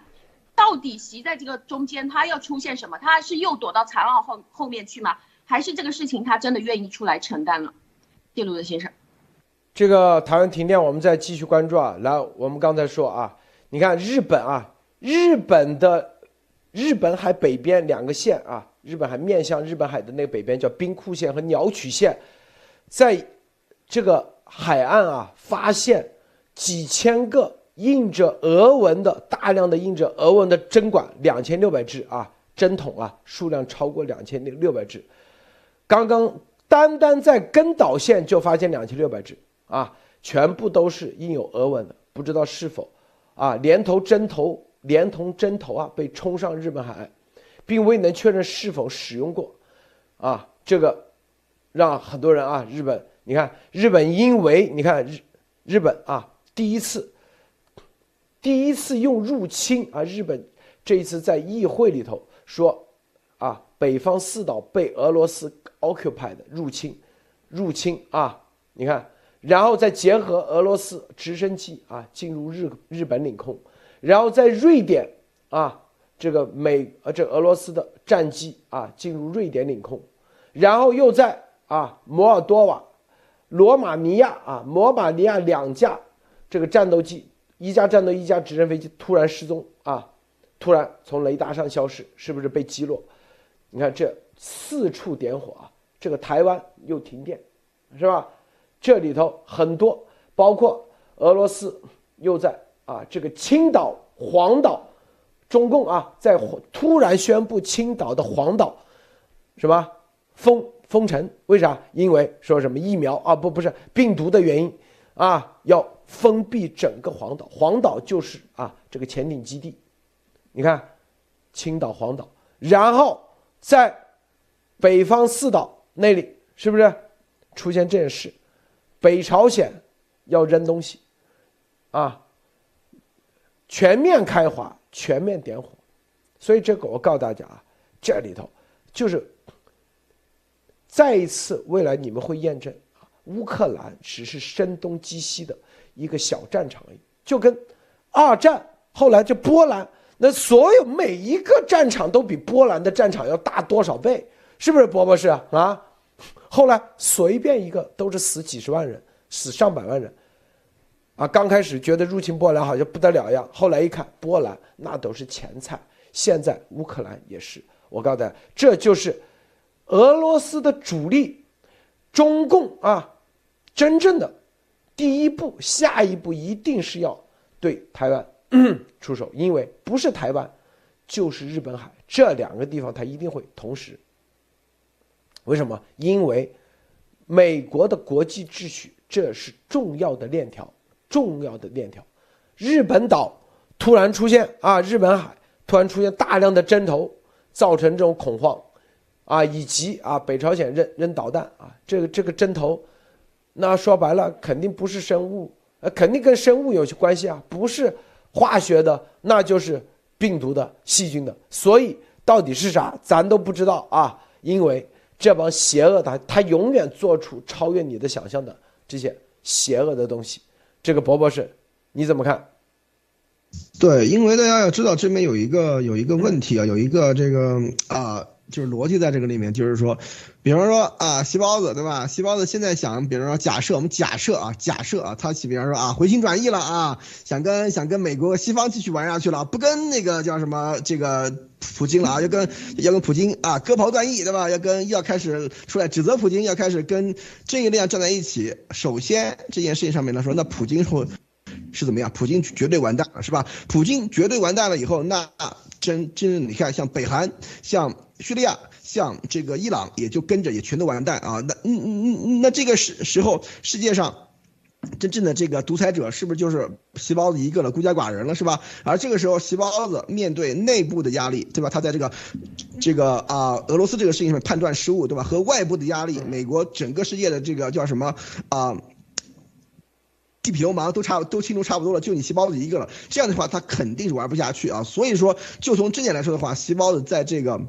到底习在这个中间他要出现什么，他是又躲到残奥后后面去吗？还是这个事情他真的愿意出来承担了？记录的先生，这个台湾停电，我们再继续关注啊。来，我们刚才说啊，你看日本啊，日本的日本海北边两个县啊，日本海面向日本海的那个北边叫兵库县和鸟取县，在这个海岸啊，发现几千个印着俄文的大量的印着俄文的针管，两千六百只啊，针筒啊，数量超过两千六六百只，刚刚。单单在根岛县就发现两千六百只啊，全部都是印有俄文的，不知道是否啊，连头针头连同针头啊被冲上日本海岸，并未能确认是否使用过，啊，这个让很多人啊，日本，你看日本因为你看日日本啊第一次第一次用入侵啊，日本这一次在议会里头说啊，北方四岛被俄罗斯 occupied 入侵入侵啊，你看。然后再结合俄罗斯直升机啊进入日日本领空，然后在瑞典啊这个美呃这俄罗斯的战机啊进入瑞典领空，然后又在啊摩尔多瓦、罗马尼亚啊摩马尼亚两架这个战斗机，一架战斗一架直升飞机突然失踪啊，突然从雷达上消失，是不是被击落？你看这四处点火啊，这个台湾又停电，是吧？这里头很多，包括俄罗斯又在啊这个青岛、黄岛，中共啊在突然宣布青岛的黄岛，什么封封城？为啥？因为说什么疫苗啊不不是病毒的原因啊，要封闭整个黄岛。黄岛就是啊这个潜艇基地，你看青岛、黄岛，然后在北方四岛那里是不是？出现这件事？北朝鲜要扔东西，啊，全面开花，全面点火，所以这个我告诉大家啊，这里头就是再一次，未来你们会验证啊，乌克兰只是声东击西的一个小战场而已，就跟二战后来就波兰，那所有每一个战场都比波兰的战场要大多少倍，是不是，波博士啊？后来随便一个都是死几十万人，死上百万人，啊，刚开始觉得入侵波兰好像不得了一样，后来一看波兰那都是前菜，现在乌克兰也是。我告诉大家，这就是俄罗斯的主力，中共啊，真正的第一步，下一步一定是要对台湾 出手，因为不是台湾，就是日本海这两个地方，它一定会同时。为什么？因为美国的国际秩序，这是重要的链条，重要的链条。日本岛突然出现啊，日本海突然出现大量的针头，造成这种恐慌，啊，以及啊，北朝鲜扔扔导弹啊，这个这个针头，那说白了肯定不是生物，呃，肯定跟生物有些关系啊，不是化学的，那就是病毒的、细菌的。所以到底是啥，咱都不知道啊，因为。这帮邪恶的，他永远做出超越你的想象的这些邪恶的东西。这个博博士，你怎么看？对，因为大家要知道，这边有一个有一个问题啊，有一个这个啊。就是逻辑在这个里面，就是说，比方说啊，细胞子对吧？细胞子现在想，比方说假设我们假设啊，假设啊，他比方说啊，回心转意了啊，想跟想跟美国西方继续玩下去了，不跟那个叫什么这个普京了啊，要跟要跟普京啊割袍断义对吧？要跟要开始出来指责普京，要开始跟这一量站在一起。首先这件事情上面来说，那普京会是怎么样？普京绝对完蛋了是吧？普京绝对完蛋了以后，那真真你看像北韩像。叙利亚像这个伊朗也就跟着也全都完蛋啊！那嗯嗯嗯，那这个时时候世界上真正的这个独裁者是不是就是细胞子一个了，孤家寡人了是吧？而这个时候细胞子面对内部的压力，对吧？他在这个这个啊俄罗斯这个事情上判断失误，对吧？和外部的压力，美国整个世界的这个叫什么啊地痞流氓都差都清除差不多了，就你细胞子一个了。这样的话，他肯定是玩不下去啊！所以说，就从这点来说的话，细胞子在这个。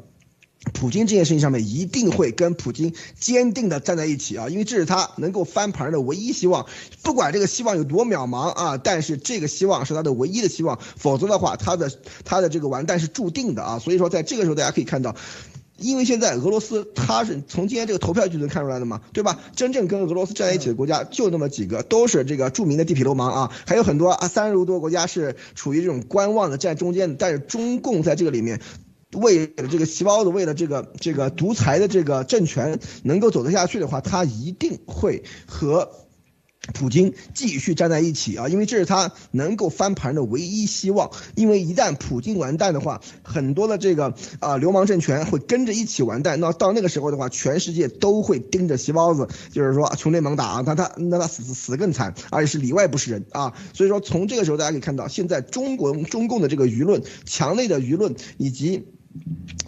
普京这件事情上面一定会跟普京坚定的站在一起啊，因为这是他能够翻盘的唯一希望，不管这个希望有多渺茫啊，但是这个希望是他的唯一的希望，否则的话，他的他的这个完蛋是注定的啊。所以说，在这个时候大家可以看到，因为现在俄罗斯它是从今天这个投票就能看出来的嘛，对吧？真正跟俄罗斯站在一起的国家就那么几个，都是这个著名的地痞流氓啊，还有很多啊三十多个国家是处于这种观望的站中间的，但是中共在这个里面。为了这个细胞子，为了这个这个独裁的这个政权能够走得下去的话，他一定会和普京继续站在一起啊，因为这是他能够翻盘的唯一希望。因为一旦普京完蛋的话，很多的这个啊流氓政权会跟着一起完蛋。那到那个时候的话，全世界都会盯着西包子，就是说穷追猛打啊，他他那他死死更惨，而且是里外不是人啊。所以说从这个时候大家可以看到，现在中国中共的这个舆论、强烈的舆论以及。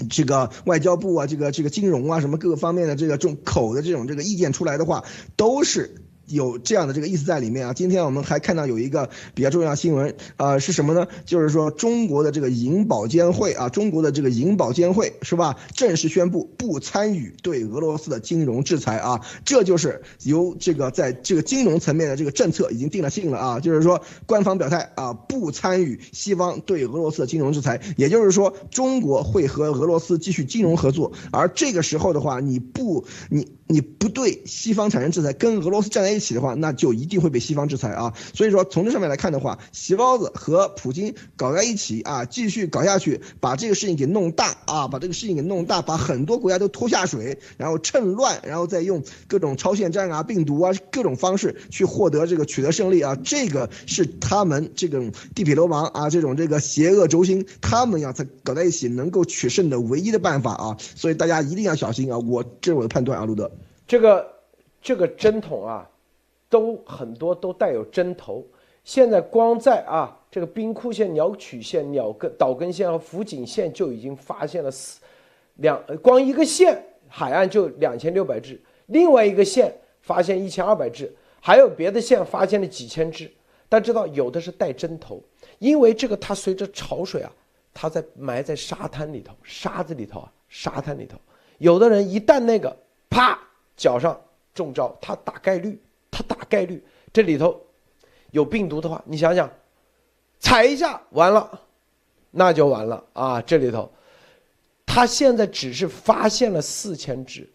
这个外交部啊，这个这个金融啊，什么各个方面的这个这种口的这种这个意见出来的话，都是。有这样的这个意思在里面啊！今天我们还看到有一个比较重要的新闻，呃，是什么呢？就是说中国的这个银保监会啊，中国的这个银保监会是吧？正式宣布不参与对俄罗斯的金融制裁啊！这就是由这个在这个金融层面的这个政策已经定了性了啊！就是说官方表态啊，不参与西方对俄罗斯的金融制裁，也就是说中国会和俄罗斯继续金融合作，而这个时候的话，你不你。你不对西方产生制裁，跟俄罗斯站在一起的话，那就一定会被西方制裁啊。所以说，从这上面来看的话，席包子和普京搞在一起啊，继续搞下去，把这个事情给弄大啊，把这个事情给弄大，把很多国家都拖下水，然后趁乱，然后再用各种超限战啊、病毒啊各种方式去获得这个取得胜利啊。这个是他们这种地痞流氓啊，这种这个邪恶轴心，他们要在搞在一起能够取胜的唯一的办法啊。所以大家一定要小心啊！我这是我的判断啊，路德。这个这个针筒啊，都很多都带有针头。现在光在啊这个兵库县鸟取县鸟根岛根县和福井县就已经发现了四两，光一个县海岸就两千六百只，另外一个县发现一千二百只，还有别的县发现了几千只。大家知道有的是带针头，因为这个它随着潮水啊，它在埋在沙滩里头、沙子里头啊、沙滩里头。有的人一旦那个啪。脚上中招，它大概率，它大概率这里头有病毒的话，你想想，踩一下完了，那就完了啊！这里头，他现在只是发现了四千只，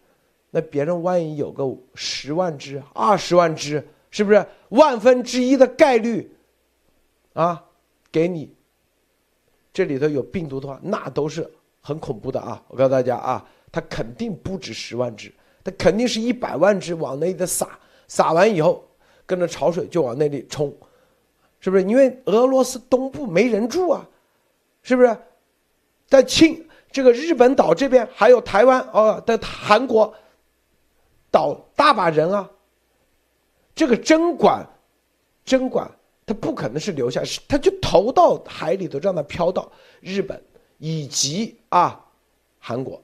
那别人万一有个十万只、二十万只，是不是万分之一的概率啊？给你这里头有病毒的话，那都是很恐怖的啊！我告诉大家啊，他肯定不止十万只。它肯定是一百万只往那里的撒，撒完以后，跟着潮水就往那里冲，是不是？因为俄罗斯东部没人住啊，是不是？在庆这个日本岛这边还有台湾哦的韩国岛大把人啊，这个针管，针管它不可能是留下，是它就投到海里头，让它飘到日本以及啊韩国。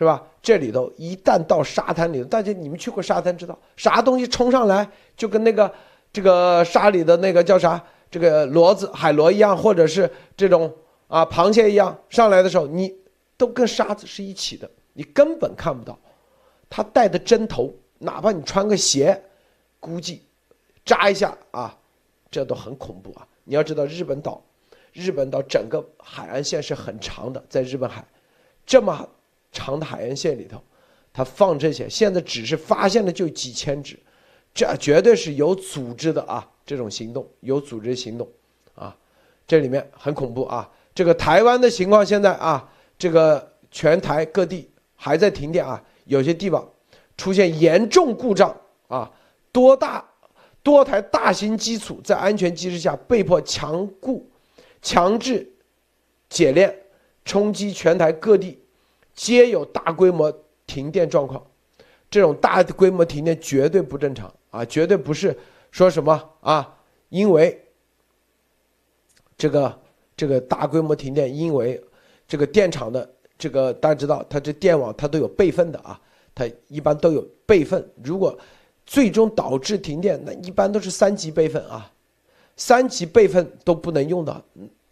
是吧？这里头一旦到沙滩里头，大家你们去过沙滩，知道啥东西冲上来就跟那个这个沙里的那个叫啥这个螺子海螺一样，或者是这种啊螃蟹一样上来的时候，你都跟沙子是一起的，你根本看不到。他带的针头，哪怕你穿个鞋，估计扎一下啊，这都很恐怖啊！你要知道，日本岛，日本岛整个海岸线是很长的，在日本海这么。长的海岸线里头，他放这些，现在只是发现的就几千只，这绝对是有组织的啊！这种行动有组织行动，啊，这里面很恐怖啊！这个台湾的情况现在啊，这个全台各地还在停电啊，有些地方出现严重故障啊，多大多台大型机组在安全机制下被迫强固、强制解链，冲击全台各地。皆有大规模停电状况，这种大规模停电绝对不正常啊！绝对不是说什么啊，因为这个这个大规模停电，因为这个电厂的这个大家知道，它这电网它都有备份的啊，它一般都有备份。如果最终导致停电，那一般都是三级备份啊，三级备份都不能用的。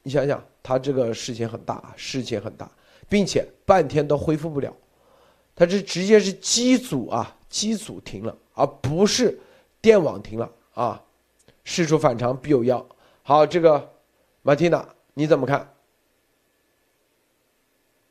你想想，它这个事情很大啊，事情很大。并且半天都恢复不了，它这直接是机组啊，机组停了，而不是电网停了啊。事出反常必有妖。好，这个马蒂娜你怎么看？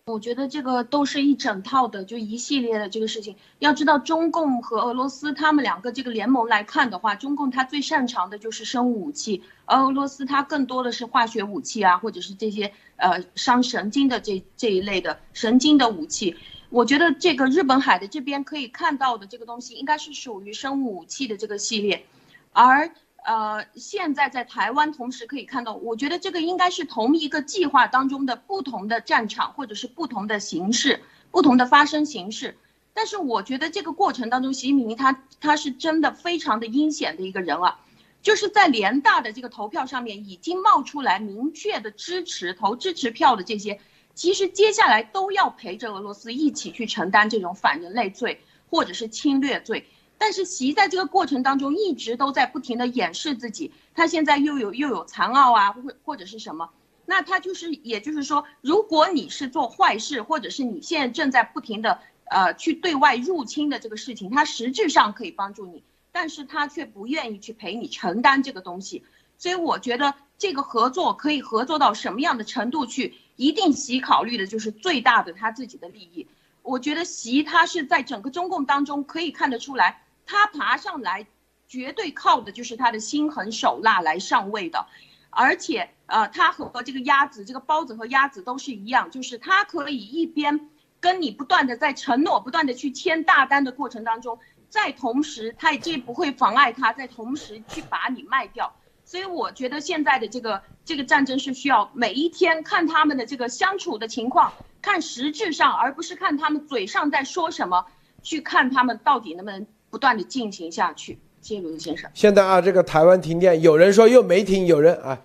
我觉得这个都是一整套的，就一系列的这个事情。要知道，中共和俄罗斯他们两个这个联盟来看的话，中共它最擅长的就是生物武器，而俄罗斯它更多的是化学武器啊，或者是这些呃伤神经的这这一类的神经的武器。我觉得这个日本海的这边可以看到的这个东西，应该是属于生物武器的这个系列，而呃，现在在台湾同时可以看到，我觉得这个应该是同一个计划当中的不同的战场，或者是不同的形式、不同的发生形式。但是我觉得这个过程当中，习近平他他是真的非常的阴险的一个人啊，就是在联大的这个投票上面已经冒出来明确的支持投支持票的这些。其实接下来都要陪着俄罗斯一起去承担这种反人类罪或者是侵略罪，但是习在这个过程当中一直都在不停的掩饰自己，他现在又有又有残奥啊，或或者是什么，那他就是也就是说，如果你是做坏事，或者是你现在正在不停的呃去对外入侵的这个事情，他实质上可以帮助你，但是他却不愿意去陪你承担这个东西，所以我觉得这个合作可以合作到什么样的程度去？一定习考虑的就是最大的他自己的利益。我觉得习他是在整个中共当中可以看得出来，他爬上来绝对靠的就是他的心狠手辣来上位的，而且呃，他和这个鸭子、这个包子和鸭子都是一样，就是他可以一边跟你不断的在承诺、不断的去签大单的过程当中，在同时他也这不会妨碍他在同时去把你卖掉。所以我觉得现在的这个这个战争是需要每一天看他们的这个相处的情况，看实质上，而不是看他们嘴上在说什么，去看他们到底能不能不断的进行下去。谢谢卢子先生。现在啊，这个台湾停电，有人说又没停，有人啊，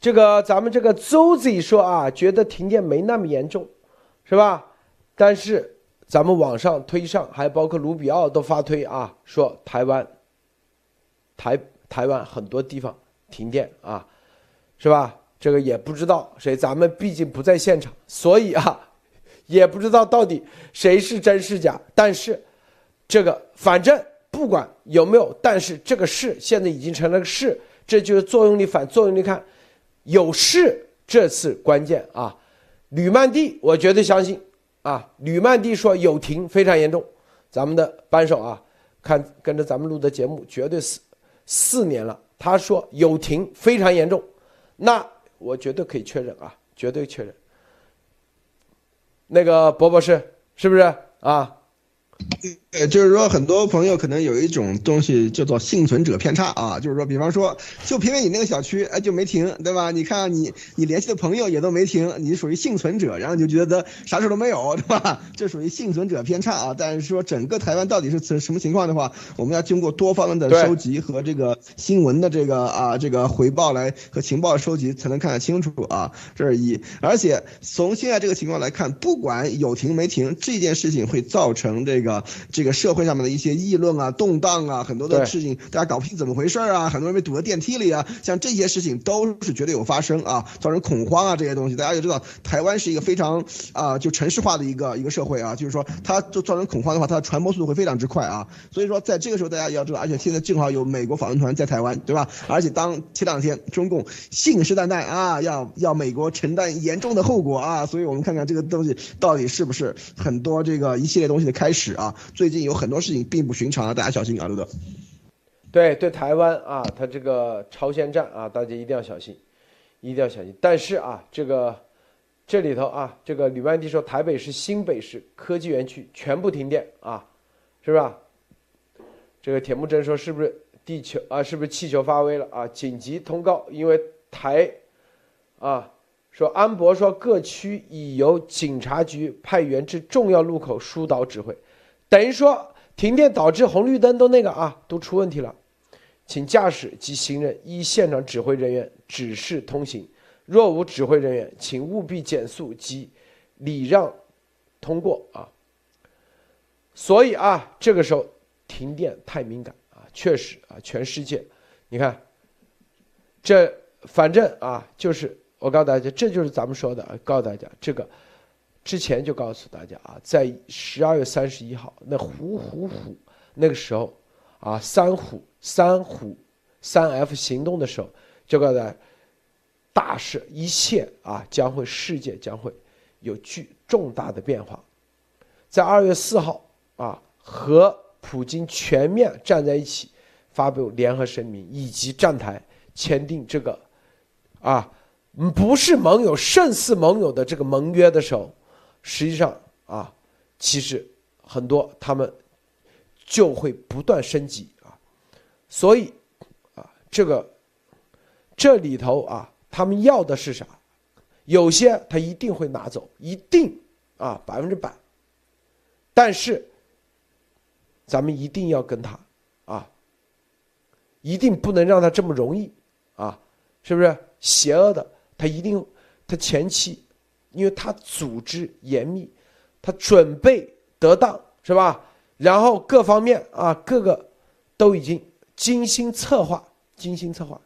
这个咱们这个周子说啊，觉得停电没那么严重，是吧？但是咱们网上推上，还包括卢比奥都发推啊，说台湾台。台湾很多地方停电啊，是吧？这个也不知道谁，咱们毕竟不在现场，所以啊，也不知道到底谁是真是假。但是，这个反正不管有没有，但是这个事现在已经成了个事，这就是作用力反作用力。看，有事这次关键啊，吕曼蒂我绝对相信啊，吕曼蒂说有停非常严重，咱们的扳手啊，看跟着咱们录的节目绝对是。四年了，他说有停非常严重，那我绝对可以确认啊，绝对确认。那个博博士是不是啊？呃，就是说，很多朋友可能有一种东西叫做幸存者偏差啊，就是说，比方说，就偏偏你那个小区，哎，就没停，对吧？你看你你联系的朋友也都没停，你属于幸存者，然后你就觉得啥事都没有，对吧？这属于幸存者偏差啊。但是说整个台湾到底是什什么情况的话，我们要经过多方的收集和这个新闻的这个啊这个回报来和情报收集才能看得清楚啊。这是一，而且从现在这个情况来看，不管有停没停，这件事情会造成这个。这个社会上面的一些议论啊、动荡啊，很多的事情大家搞不清怎么回事啊，很多人被堵在电梯里啊，像这些事情都是绝对有发生啊，造成恐慌啊这些东西。大家也知道，台湾是一个非常啊就城市化的一个一个社会啊，就是说它就造成恐慌的话，它的传播速度会非常之快啊。所以说在这个时候大家也要知道，而且现在正好有美国访问团在台湾，对吧？而且当前两天中共信誓旦旦啊要要美国承担严重的后果啊，所以我们看看这个东西到底是不是很多这个一系列东西的开始啊。最近有很多事情并不寻常啊，大家小心啊，路德。对对，台湾啊，它这个朝鲜战啊，大家一定要小心，一定要小心。但是啊，这个这里头啊，这个吕万迪说，台北市新北市科技园区全部停电啊，是不是？这个铁木真说，是不是地球啊？是不是气球发威了啊？紧急通告，因为台啊。说安博说，各区已由警察局派员至重要路口疏导指挥，等于说停电导致红绿灯都那个啊都出问题了，请驾驶及行人依现场指挥人员指示通行，若无指挥人员，请务必减速及礼让通过啊。所以啊，这个时候停电太敏感啊，确实啊，全世界，你看，这反正啊就是。我告诉大家，这就是咱们说的！告诉大家，这个之前就告诉大家啊，在十二月三十一号那虎虎虎那个时候啊，三虎三虎三 F 行动的时候，就告诉大家，大事一切啊将会世界将会有巨重大的变化。在二月四号啊，和普京全面站在一起，发布联合声明以及站台签订这个啊。不是盟友胜似盟友的这个盟约的时候，实际上啊，其实很多他们就会不断升级啊，所以啊，这个这里头啊，他们要的是啥？有些他一定会拿走，一定啊，百分之百。但是咱们一定要跟他啊，一定不能让他这么容易啊，是不是？邪恶的他一定，他前期，因为他组织严密，他准备得当，是吧？然后各方面啊，各个都已经精心策划，精心策划，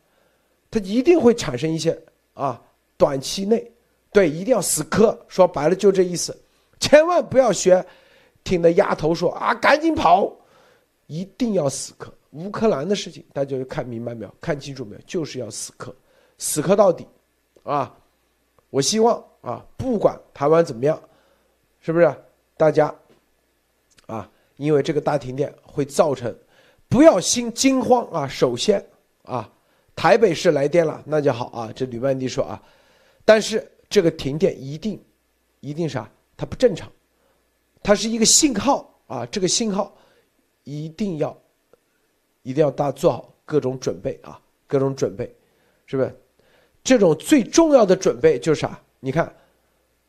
他一定会产生一些啊，短期内。对，一定要死磕。说白了就这意思，千万不要学，听那丫头说啊，赶紧跑，一定要死磕。乌克兰的事情，大家看明白没有？看清楚没有？就是要死磕，死磕到底，啊！我希望啊，不管台湾怎么样，是不是？大家啊，因为这个大停电会造成，不要心惊慌啊。首先啊，台北市来电了，那就好啊。这吕曼迪说啊，但是。这个停电一定，一定啥？它不正常，它是一个信号啊！这个信号一定要，一定要大家做好各种准备啊！各种准备，是不是？这种最重要的准备就是啥？你看，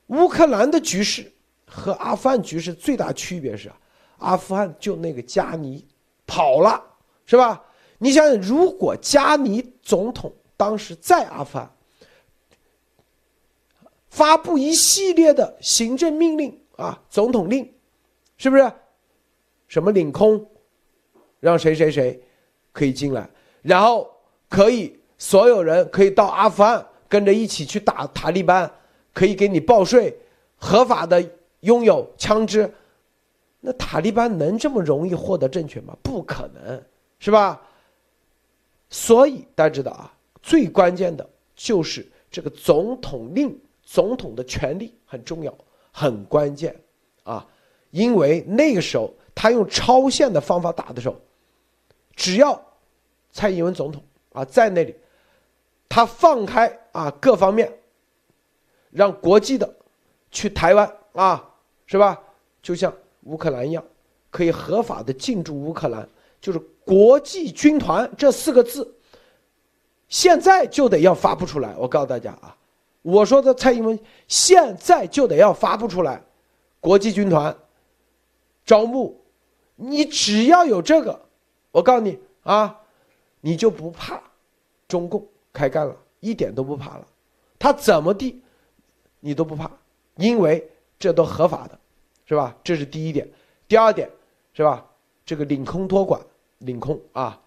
乌克兰的局势和阿富汗局势最大区别是，阿富汗就那个加尼跑了，是吧？你想想，如果加尼总统当时在阿富汗。发布一系列的行政命令啊，总统令，是不是？什么领空，让谁谁谁可以进来，然后可以所有人可以到阿富汗跟着一起去打塔利班，可以给你报税，合法的拥有枪支，那塔利班能这么容易获得政权吗？不可能，是吧？所以大家知道啊，最关键的就是这个总统令。总统的权力很重要，很关键，啊，因为那个时候他用超限的方法打的时候，只要蔡英文总统啊在那里，他放开啊各方面，让国际的去台湾啊，是吧？就像乌克兰一样，可以合法的进驻乌克兰，就是国际军团这四个字，现在就得要发布出来。我告诉大家啊。我说的蔡英文现在就得要发布出来，国际军团招募，你只要有这个，我告诉你啊，你就不怕中共开干了，一点都不怕了，他怎么地，你都不怕，因为这都合法的，是吧？这是第一点，第二点是吧？这个领空托管，领空啊，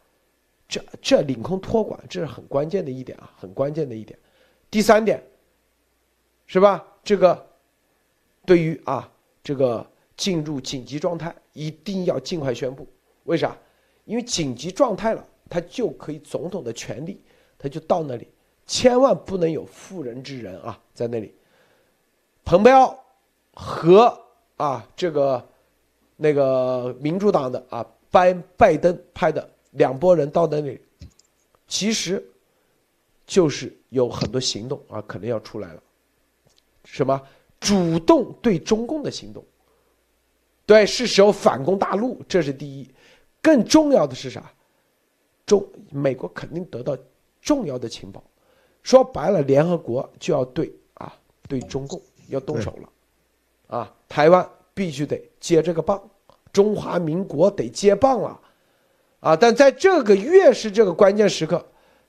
这这领空托管这是很关键的一点啊，很关键的一点，第三点。是吧？这个对于啊，这个进入紧急状态一定要尽快宣布。为啥？因为紧急状态了，他就可以总统的权力，他就到那里，千万不能有妇人之仁啊，在那里。蓬佩奥和啊这个那个民主党的啊拜拜登派的两拨人到那里，其实就是有很多行动啊，可能要出来了。什么主动对中共的行动？对，是时候反攻大陆，这是第一。更重要的是啥？中美国肯定得到重要的情报。说白了，联合国就要对啊，对中共要动手了，啊，台湾必须得接这个棒，中华民国得接棒了，啊！但在这个越是这个关键时刻，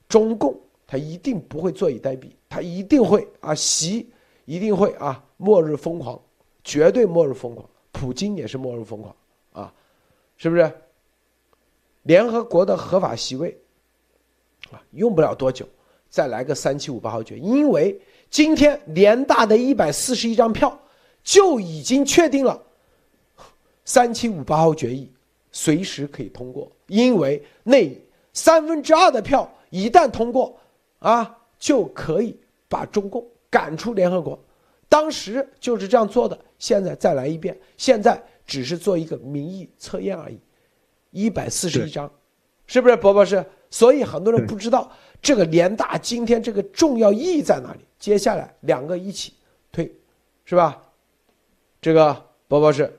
中共他一定不会坐以待毙，他一定会啊习。一定会啊！末日疯狂，绝对末日疯狂。普京也是末日疯狂啊，是不是？联合国的合法席位啊，用不了多久，再来个三七五八号决。因为今天联大的一百四十一张票就已经确定了，三七五八号决议随时可以通过。因为那三分之二的票一旦通过啊，就可以把中共。赶出联合国，当时就是这样做的。现在再来一遍，现在只是做一个民意测验而已。一百四十一张，是不是，博博士？所以很多人不知道这个联大今天这个重要意义在哪里。接下来两个一起推，是吧？这个包包是。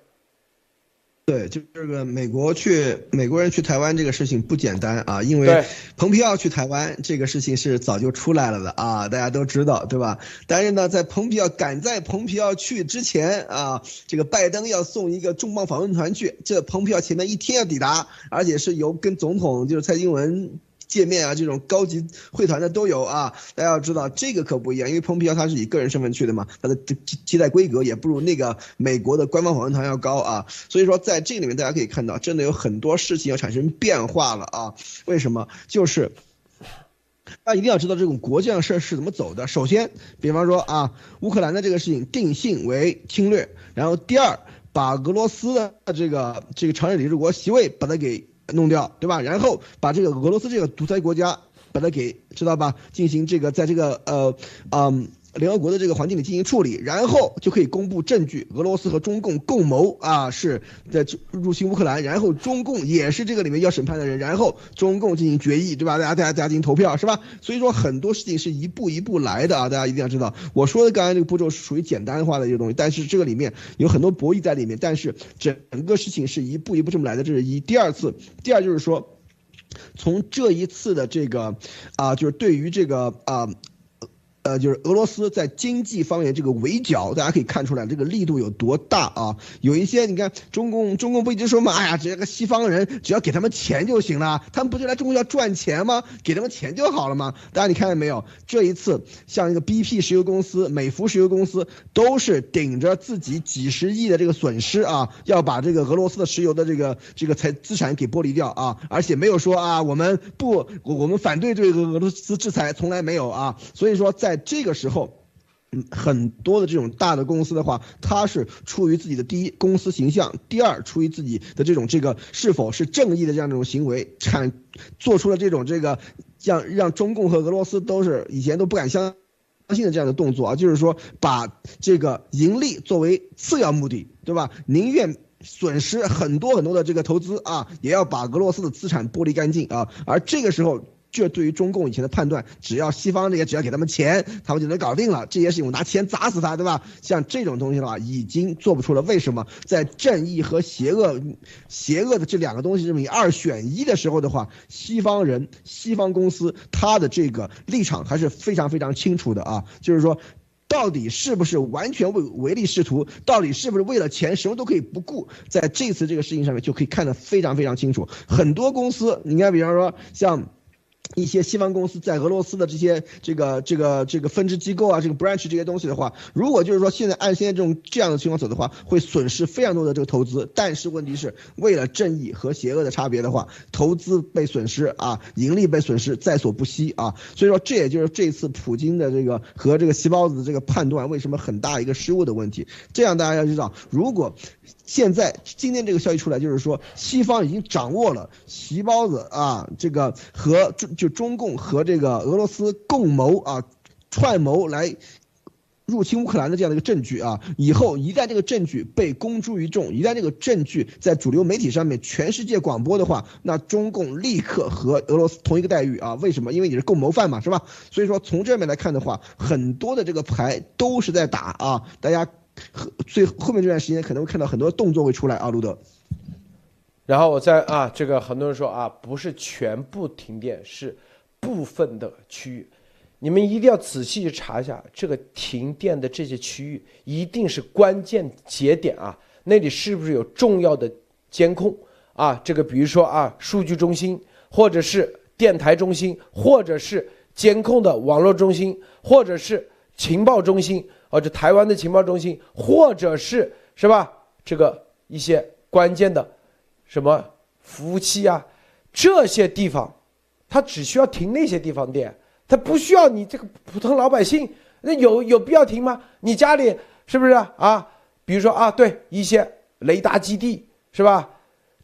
对，就这个美国去美国人去台湾这个事情不简单啊，因为蓬皮奥去台湾这个事情是早就出来了的啊，大家都知道对吧？但是呢，在蓬皮奥赶在蓬皮奥去之前啊，这个拜登要送一个重磅访问团去，这蓬皮奥前面一天要抵达，而且是由跟总统就是蔡英文。界面啊，这种高级会团的都有啊。大家要知道，这个可不一样，因为蓬皮奥他是以个人身份去的嘛，他的接待规格也不如那个美国的官方访问团要高啊。所以说，在这里面大家可以看到，真的有很多事情要产生变化了啊。为什么？就是大家一定要知道这种国际上事儿是怎么走的。首先，比方说啊，乌克兰的这个事情定性为侵略，然后第二，把俄罗斯的这个这个常任理事国席位把它给。弄掉，对吧？然后把这个俄罗斯这个独裁国家，把它给知道吧？进行这个在这个呃嗯。联合国的这个环境里进行处理，然后就可以公布证据。俄罗斯和中共共谋啊，是在入侵乌克兰，然后中共也是这个里面要审判的人，然后中共进行决议，对吧？大家大家大家进行投票，是吧？所以说很多事情是一步一步来的啊，大家一定要知道。我说的刚才这个步骤是属于简单化的一个东西，但是这个里面有很多博弈在里面，但是整个事情是一步一步这么来的，这是一。第二次，第二就是说，从这一次的这个啊，就是对于这个啊。呃就是俄罗斯在经济方面这个围剿，大家可以看出来这个力度有多大啊！有一些你看，中共中共不一直说嘛，哎呀，这个西方人只要给他们钱就行了，他们不就来中国要赚钱吗？给他们钱就好了吗？大家你看见没有？这一次像一个 BP 石油公司、美孚石油公司，都是顶着自己几十亿的这个损失啊，要把这个俄罗斯的石油的这个这个财资产给剥离掉啊，而且没有说啊，我们不，我们反对这个俄罗斯制裁，从来没有啊，所以说在。这个时候，嗯，很多的这种大的公司的话，它是出于自己的第一公司形象，第二出于自己的这种这个是否是正义的这样一种行为，产做出了这种这个让让中共和俄罗斯都是以前都不敢相相信的这样的动作啊，就是说把这个盈利作为次要目的，对吧？宁愿损失很多很多的这个投资啊，也要把俄罗斯的资产剥离干净啊，而这个时候。这对于中共以前的判断，只要西方这些只要给他们钱，他们就能搞定了这些事情，我拿钱砸死他，对吧？像这种东西的话，已经做不出了。为什么在正义和邪恶、邪恶的这两个东西这么二选一的时候的话，西方人、西方公司他的这个立场还是非常非常清楚的啊，就是说，到底是不是完全为唯利是图，到底是不是为了钱什么都可以不顾，在这次这个事情上面就可以看得非常非常清楚。很多公司，你看，比方说像。一些西方公司在俄罗斯的这些这个这个这个分支机构啊，这个 branch 这些东西的话，如果就是说现在按现在这种这样的情况走的话，会损失非常多的这个投资。但是问题是为了正义和邪恶的差别的话，投资被损失啊，盈利被损失在所不惜啊。所以说这也就是这次普京的这个和这个细包子的这个判断为什么很大一个失误的问题。这样大家要知道，如果。现在今天这个消息出来，就是说西方已经掌握了席包子啊，这个和中就中共和这个俄罗斯共谋啊，串谋来入侵乌克兰的这样的一个证据啊。以后一旦这个证据被公诸于众，一旦这个证据在主流媒体上面全世界广播的话，那中共立刻和俄罗斯同一个待遇啊。为什么？因为你是共谋犯嘛，是吧？所以说从这面来看的话，很多的这个牌都是在打啊，大家。最后面这段时间可能会看到很多动作会出来啊，路德。然后我再啊，这个很多人说啊，不是全部停电，是部分的区域。你们一定要仔细去查一下，这个停电的这些区域一定是关键节点啊，那里是不是有重要的监控啊？这个比如说啊，数据中心，或者是电台中心，或者是监控的网络中心，或者是情报中心。或者台湾的情报中心，或者是是吧？这个一些关键的什么服务器啊，这些地方，它只需要停那些地方电，它不需要你这个普通老百姓。那有有必要停吗？你家里是不是啊？比如说啊，对一些雷达基地是吧？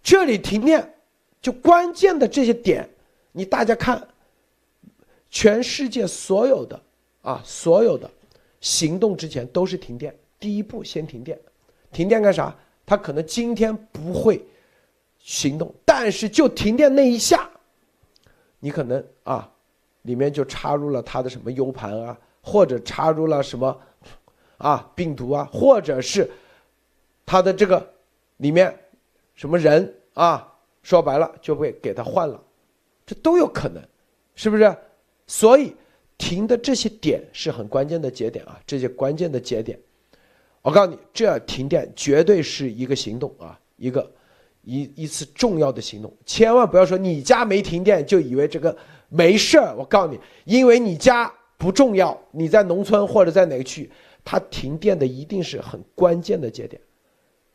这里停电，就关键的这些点，你大家看，全世界所有的啊，所有的。行动之前都是停电，第一步先停电，停电干啥？他可能今天不会行动，但是就停电那一下，你可能啊，里面就插入了他的什么 U 盘啊，或者插入了什么啊病毒啊，或者是他的这个里面什么人啊，说白了就会给他换了，这都有可能，是不是？所以停的这些点是很关键的节点啊，这些关键的节点，我告诉你，这停电绝对是一个行动啊，一个一一次重要的行动，千万不要说你家没停电就以为这个没事儿。我告诉你，因为你家不重要，你在农村或者在哪个区，它停电的一定是很关键的节点。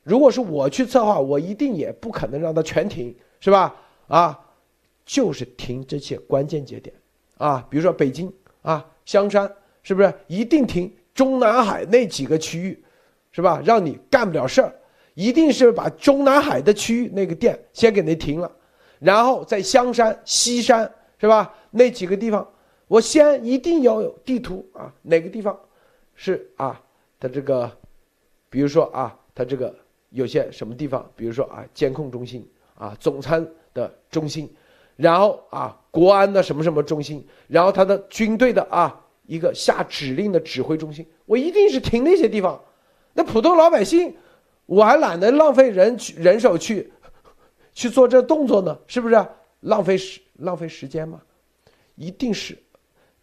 如果是我去策划，我一定也不可能让它全停，是吧？啊，就是停这些关键节点。啊，比如说北京啊，香山是不是一定停中南海那几个区域，是吧？让你干不了事儿，一定是把中南海的区域那个店先给你停了，然后在香山、西山是吧？那几个地方，我先一定要有地图啊，哪个地方是啊？它这个，比如说啊，它这个有些什么地方，比如说啊，监控中心啊，总参的中心。然后啊，国安的什么什么中心，然后他的军队的啊一个下指令的指挥中心，我一定是停那些地方。那普通老百姓，我还懒得浪费人去人手去 去做这动作呢，是不是浪费时浪费时间嘛？一定是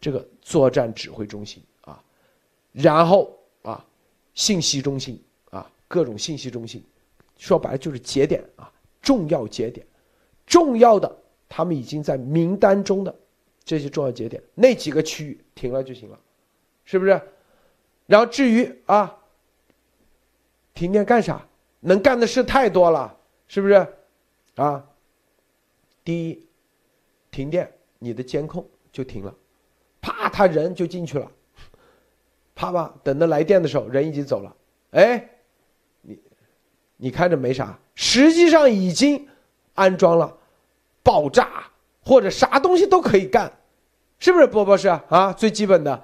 这个作战指挥中心啊，然后啊信息中心啊各种信息中心，说白了就是节点啊重要节点，重要的。他们已经在名单中的这些重要节点，那几个区域停了就行了，是不是？然后至于啊，停电干啥？能干的事太多了，是不是？啊，第一，停电，你的监控就停了，啪，他人就进去了，啪吧，等到来电的时候，人已经走了，哎，你你看着没啥，实际上已经安装了。爆炸或者啥东西都可以干，是不是波波是啊？最基本的，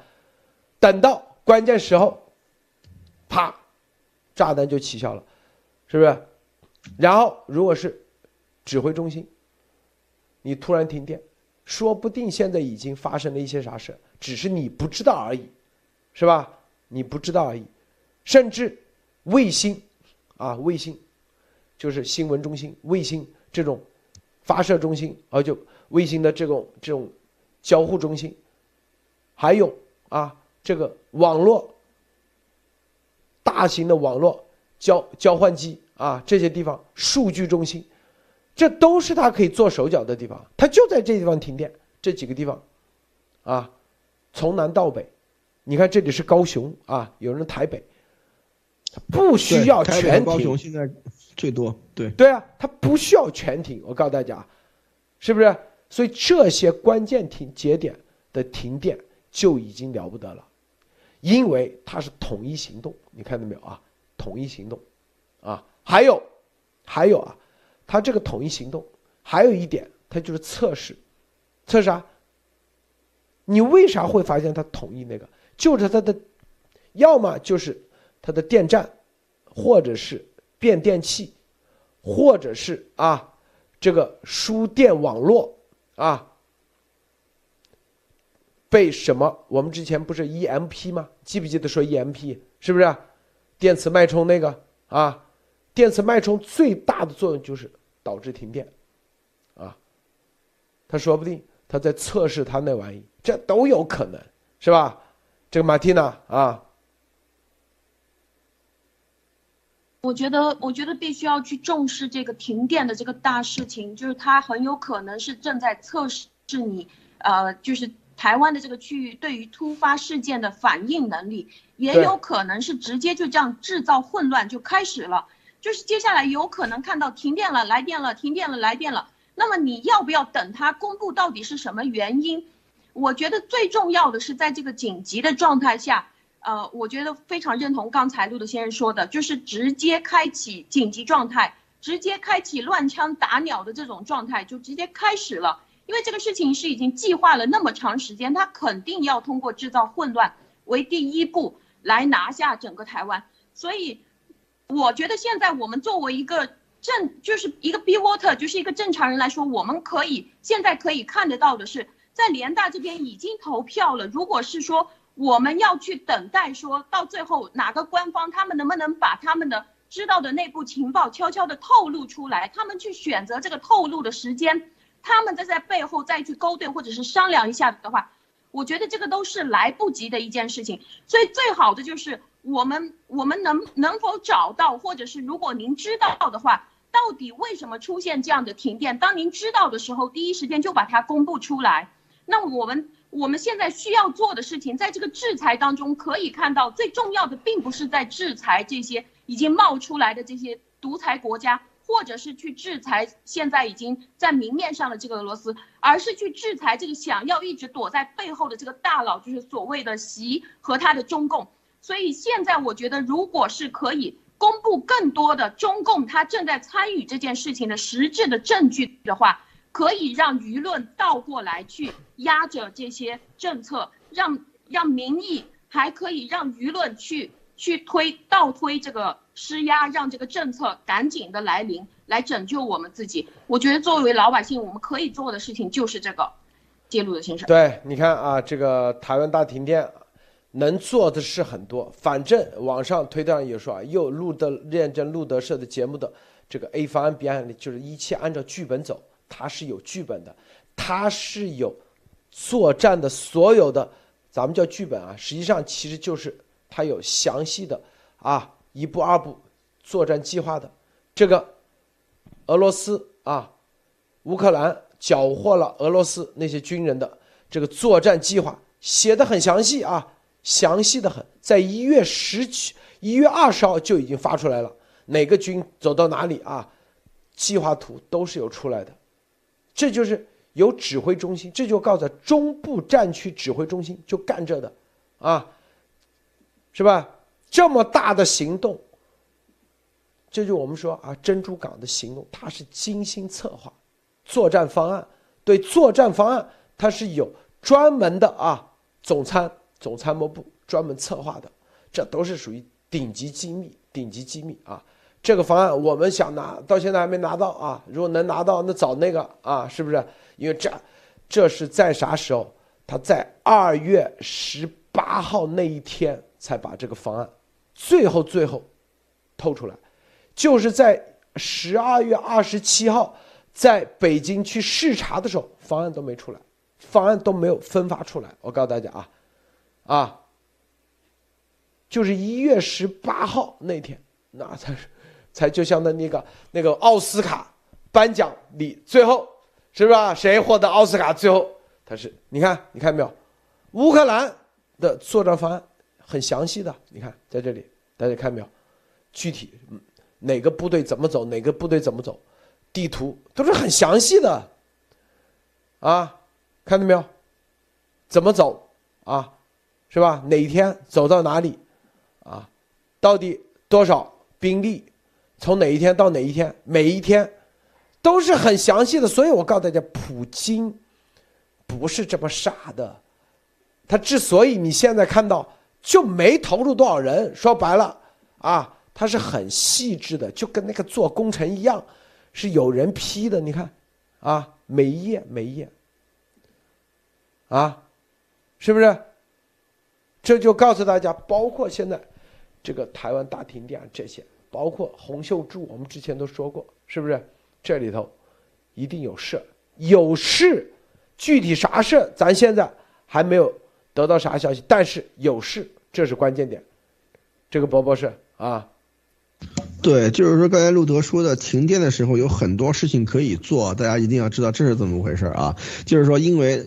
等到关键时候，啪，炸弹就起效了，是不是？然后如果是指挥中心，你突然停电，说不定现在已经发生了一些啥事，只是你不知道而已，是吧？你不知道而已，甚至卫星啊，卫星就是新闻中心，卫星这种。发射中心，而就卫星的这种这种交互中心，还有啊这个网络大型的网络交交换机啊这些地方数据中心，这都是他可以做手脚的地方。他就在这地方停电，这几个地方。啊，从南到北，你看这里是高雄啊，有人台北，不需要全停。高雄现在。最多对对啊，他不需要全停。我告诉大家，是不是？所以这些关键停节点的停电就已经了不得了，因为它是统一行动。你看到没有啊？统一行动，啊，还有，还有啊，它这个统一行动还有一点，它就是测试，测试啊？你为啥会发现它统一那个？就是它的，要么就是它的电站，或者是。变电器，或者是啊，这个输电网络啊，被什么？我们之前不是 EMP 吗？记不记得说 EMP 是不是？电磁脉冲那个啊，电磁脉冲最大的作用就是导致停电，啊，他说不定他在测试他那玩意，这都有可能是吧？这个马蒂娜啊。我觉得，我觉得必须要去重视这个停电的这个大事情，就是它很有可能是正在测试你，呃，就是台湾的这个区域对于突发事件的反应能力，也有可能是直接就这样制造混乱就开始了，就是接下来有可能看到停电了，来电了，停电了，来电了，那么你要不要等它公布到底是什么原因？我觉得最重要的是在这个紧急的状态下。呃，我觉得非常认同刚才陆德先生说的，就是直接开启紧急状态，直接开启乱枪打鸟的这种状态，就直接开始了。因为这个事情是已经计划了那么长时间，他肯定要通过制造混乱为第一步来拿下整个台湾。所以，我觉得现在我们作为一个正，就是一个 B water，就是一个正常人来说，我们可以现在可以看得到的是，在联大这边已经投票了。如果是说。我们要去等待，说到最后哪个官方他们能不能把他们的知道的内部情报悄悄的透露出来，他们去选择这个透露的时间，他们再在背后再去勾兑或者是商量一下的话，我觉得这个都是来不及的一件事情。所以最好的就是我们我们能能否找到，或者是如果您知道的话，到底为什么出现这样的停电？当您知道的时候，第一时间就把它公布出来。那我们。我们现在需要做的事情，在这个制裁当中可以看到，最重要的并不是在制裁这些已经冒出来的这些独裁国家，或者是去制裁现在已经在明面上的这个俄罗斯，而是去制裁这个想要一直躲在背后的这个大佬，就是所谓的习和他的中共。所以现在我觉得，如果是可以公布更多的中共他正在参与这件事情的实质的证据的话。可以让舆论倒过来去压着这些政策，让让民意还可以让舆论去去推倒推这个施压，让这个政策赶紧的来临，来拯救我们自己。我觉得作为老百姓，我们可以做的事情就是这个，揭露的先生。对，你看啊，这个台湾大停电，能做的事很多。反正网上推特上也说啊，又录的认证路德社的节目的这个 A 方案、B 案，就是一切按照剧本走。它是有剧本的，它是有作战的所有的，咱们叫剧本啊，实际上其实就是它有详细的啊一步二步作战计划的。这个俄罗斯啊，乌克兰缴获了俄罗斯那些军人的这个作战计划，写的很详细啊，详细的很，在一月十七、一月二十号就已经发出来了，哪个军走到哪里啊，计划图都是有出来的。这就是有指挥中心，这就告诉中部战区指挥中心就干这的，啊，是吧？这么大的行动，这就我们说啊，珍珠港的行动，它是精心策划，作战方案，对作战方案，它是有专门的啊，总参总参谋部专门策划的，这都是属于顶级机密，顶级机密啊。这个方案我们想拿到现在还没拿到啊！如果能拿到，那找那个啊，是不是？因为这，这是在啥时候？他在二月十八号那一天才把这个方案，最后最后，透出来，就是在十二月二十七号在北京去视察的时候，方案都没出来，方案都没有分发出来。我告诉大家啊，啊，就是一月十八号那天，那才是。才就像那那个那个奥斯卡颁奖礼最后是不是啊谁获得奥斯卡？最后他是你看你看没有？乌克兰的作战方案很详细的，你看在这里大家看没有？具体哪个部队怎么走，哪个部队怎么走，地图都是很详细的啊，看到没有？怎么走啊？是吧？哪天走到哪里啊？到底多少兵力？从哪一天到哪一天，每一天都是很详细的，所以我告诉大家，普京不是这么傻的。他之所以你现在看到就没投入多少人，说白了啊，他是很细致的，就跟那个做工程一样，是有人批的。你看啊，每一页每一页啊，是不是？这就告诉大家，包括现在这个台湾大停电这些。包括洪秀柱，我们之前都说过，是不是？这里头一定有事，有事，具体啥事，咱现在还没有得到啥消息，但是有事，这是关键点。这个博博士啊。对，就是说刚才路德说的，停电的时候有很多事情可以做，大家一定要知道这是怎么回事啊。就是说，因为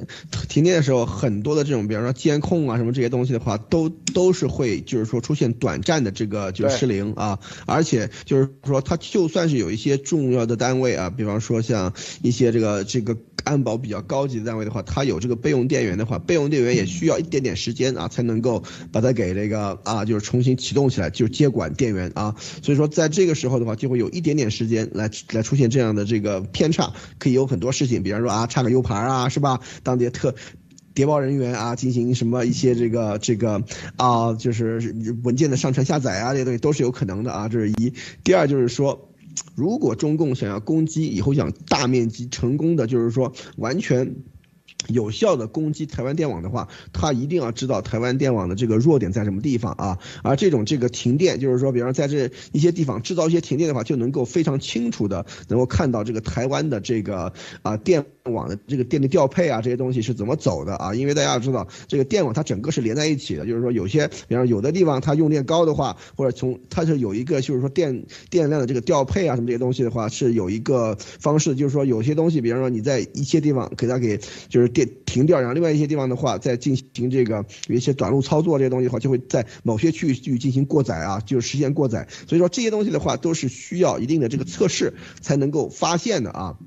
停电的时候，很多的这种，比方说监控啊什么这些东西的话，都都是会就是说出现短暂的这个就失灵啊。而且就是说，它就算是有一些重要的单位啊，比方说像一些这个这个安保比较高级的单位的话，它有这个备用电源的话，备用电源也需要一点点时间啊，才能够把它给这个啊，就是重新启动起来，就是接管电源啊。所以说在这个时候的话，就会有一点点时间来来出现这样的这个偏差，可以有很多事情，比方说啊，插个 U 盘啊，是吧？当地特谍报人员啊，进行什么一些这个这个啊，就是文件的上传下载啊，这些东西都是有可能的啊。这是一。第二就是说，如果中共想要攻击以后想大面积成功的，就是说完全。有效的攻击台湾电网的话，他一定要知道台湾电网的这个弱点在什么地方啊。而这种这个停电，就是说，比方在这一些地方制造一些停电的话，就能够非常清楚的能够看到这个台湾的这个啊电网的这个电力调配啊这些东西是怎么走的啊。因为大家要知道，这个电网它整个是连在一起的，就是说有些，比方说有的地方它用电高的话，或者从它是有一个就是说电电量的这个调配啊什么这些东西的话，是有一个方式，就是说有些东西，比方说你在一些地方给它给就是。电停掉，然后另外一些地方的话，在进行这个有一些短路操作这些东西的话，就会在某些区域去进行过载啊，就是实现过载。所以说这些东西的话，都是需要一定的这个测试才能够发现的啊。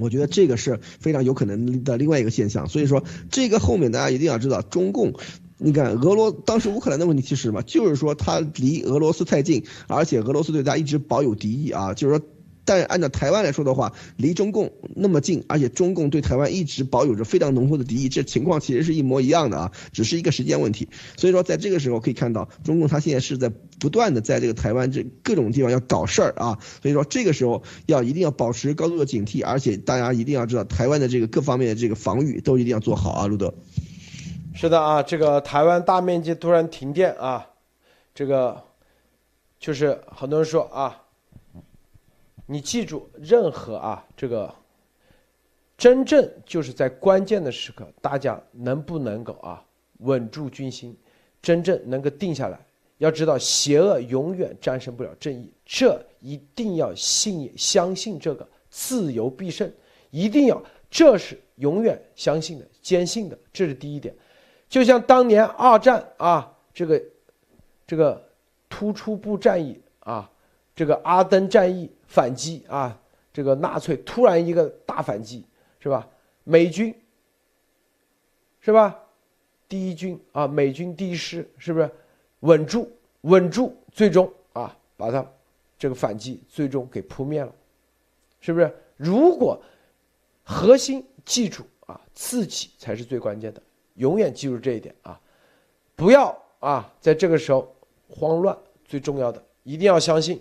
我觉得这个是非常有可能的另外一个现象。所以说这个后面大家一定要知道，中共，你看俄罗当时乌克兰的问题其实什么，就是说它离俄罗斯太近，而且俄罗斯对它一直保有敌意啊，就是说。但按照台湾来说的话，离中共那么近，而且中共对台湾一直保有着非常浓厚的敌意，这情况其实是一模一样的啊，只是一个时间问题。所以说，在这个时候可以看到，中共他现在是在不断的在这个台湾这各种地方要搞事儿啊。所以说，这个时候要一定要保持高度的警惕，而且大家一定要知道，台湾的这个各方面的这个防御都一定要做好啊，路德。是的啊，这个台湾大面积突然停电啊，这个就是很多人说啊。你记住，任何啊，这个真正就是在关键的时刻，大家能不能够啊稳住军心，真正能够定下来？要知道，邪恶永远战胜不了正义，这一定要信相信这个自由必胜，一定要这是永远相信的、坚信的，这是第一点。就像当年二战啊，这个这个突出部战役啊，这个阿登战役。反击啊！这个纳粹突然一个大反击，是吧？美军，是吧？第一军啊，美军第一师是不是稳住？稳住，最终啊，把他这个反击最终给扑灭了，是不是？如果核心记住啊，自己才是最关键的，永远记住这一点啊！不要啊，在这个时候慌乱，最重要的一定要相信。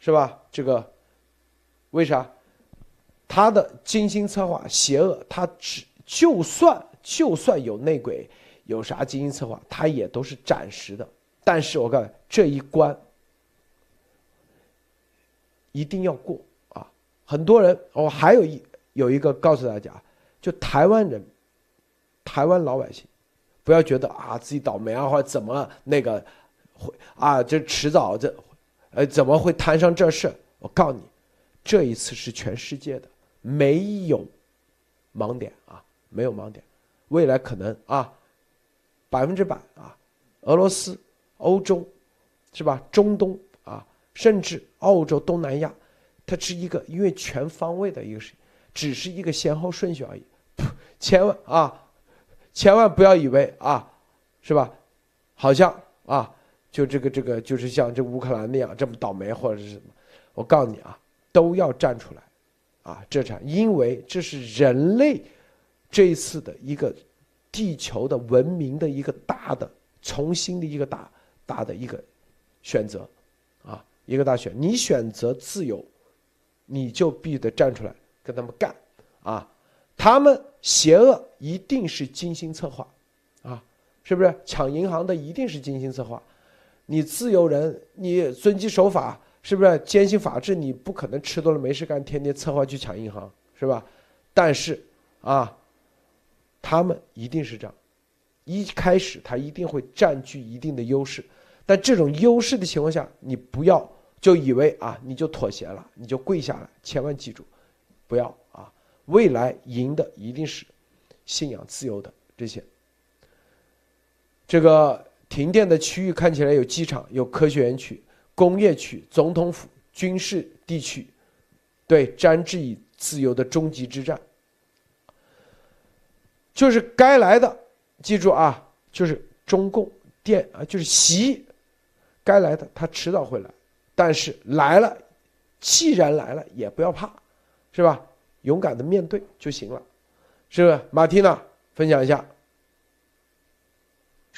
是吧？这个为啥？他的精心策划、邪恶，他只就算就算有内鬼，有啥精心策划，他也都是暂时的。但是我告诉你，这一关一定要过啊！很多人，我还有一有一个告诉大家，就台湾人、台湾老百姓，不要觉得啊自己倒霉啊，或者怎么那个会啊，这迟早这。呃，怎么会摊上这事？我告诉你，这一次是全世界的，没有盲点啊，没有盲点。未来可能啊，百分之百啊，俄罗斯、欧洲，是吧？中东啊，甚至澳洲、东南亚，它是一个因为全方位的一个事情，只是一个先后顺序而已。千万啊，千万不要以为啊，是吧？好像啊。就这个这个就是像这乌克兰那样这么倒霉或者是什么，我告诉你啊，都要站出来，啊，这场，因为这是人类这一次的一个地球的文明的一个大的重新的一个大大的一个选择，啊，一个大选，你选择自由，你就必须得站出来跟他们干，啊，他们邪恶一定是精心策划，啊，是不是抢银行的一定是精心策划？你自由人，你遵纪守法，是不是坚信法治？你不可能吃多了没事干，天天策划去抢银行，是吧？但是，啊，他们一定是这样，一开始他一定会占据一定的优势，但这种优势的情况下，你不要就以为啊，你就妥协了，你就跪下了，千万记住，不要啊！未来赢的一定是信仰自由的这些，这个。停电的区域看起来有机场、有科学园区、工业区、总统府、军事地区，对，沾致以自由的终极之战，就是该来的，记住啊，就是中共电啊，就是习，该来的他迟早会来，但是来了，既然来了，也不要怕，是吧？勇敢的面对就行了，是不是？马蒂娜分享一下。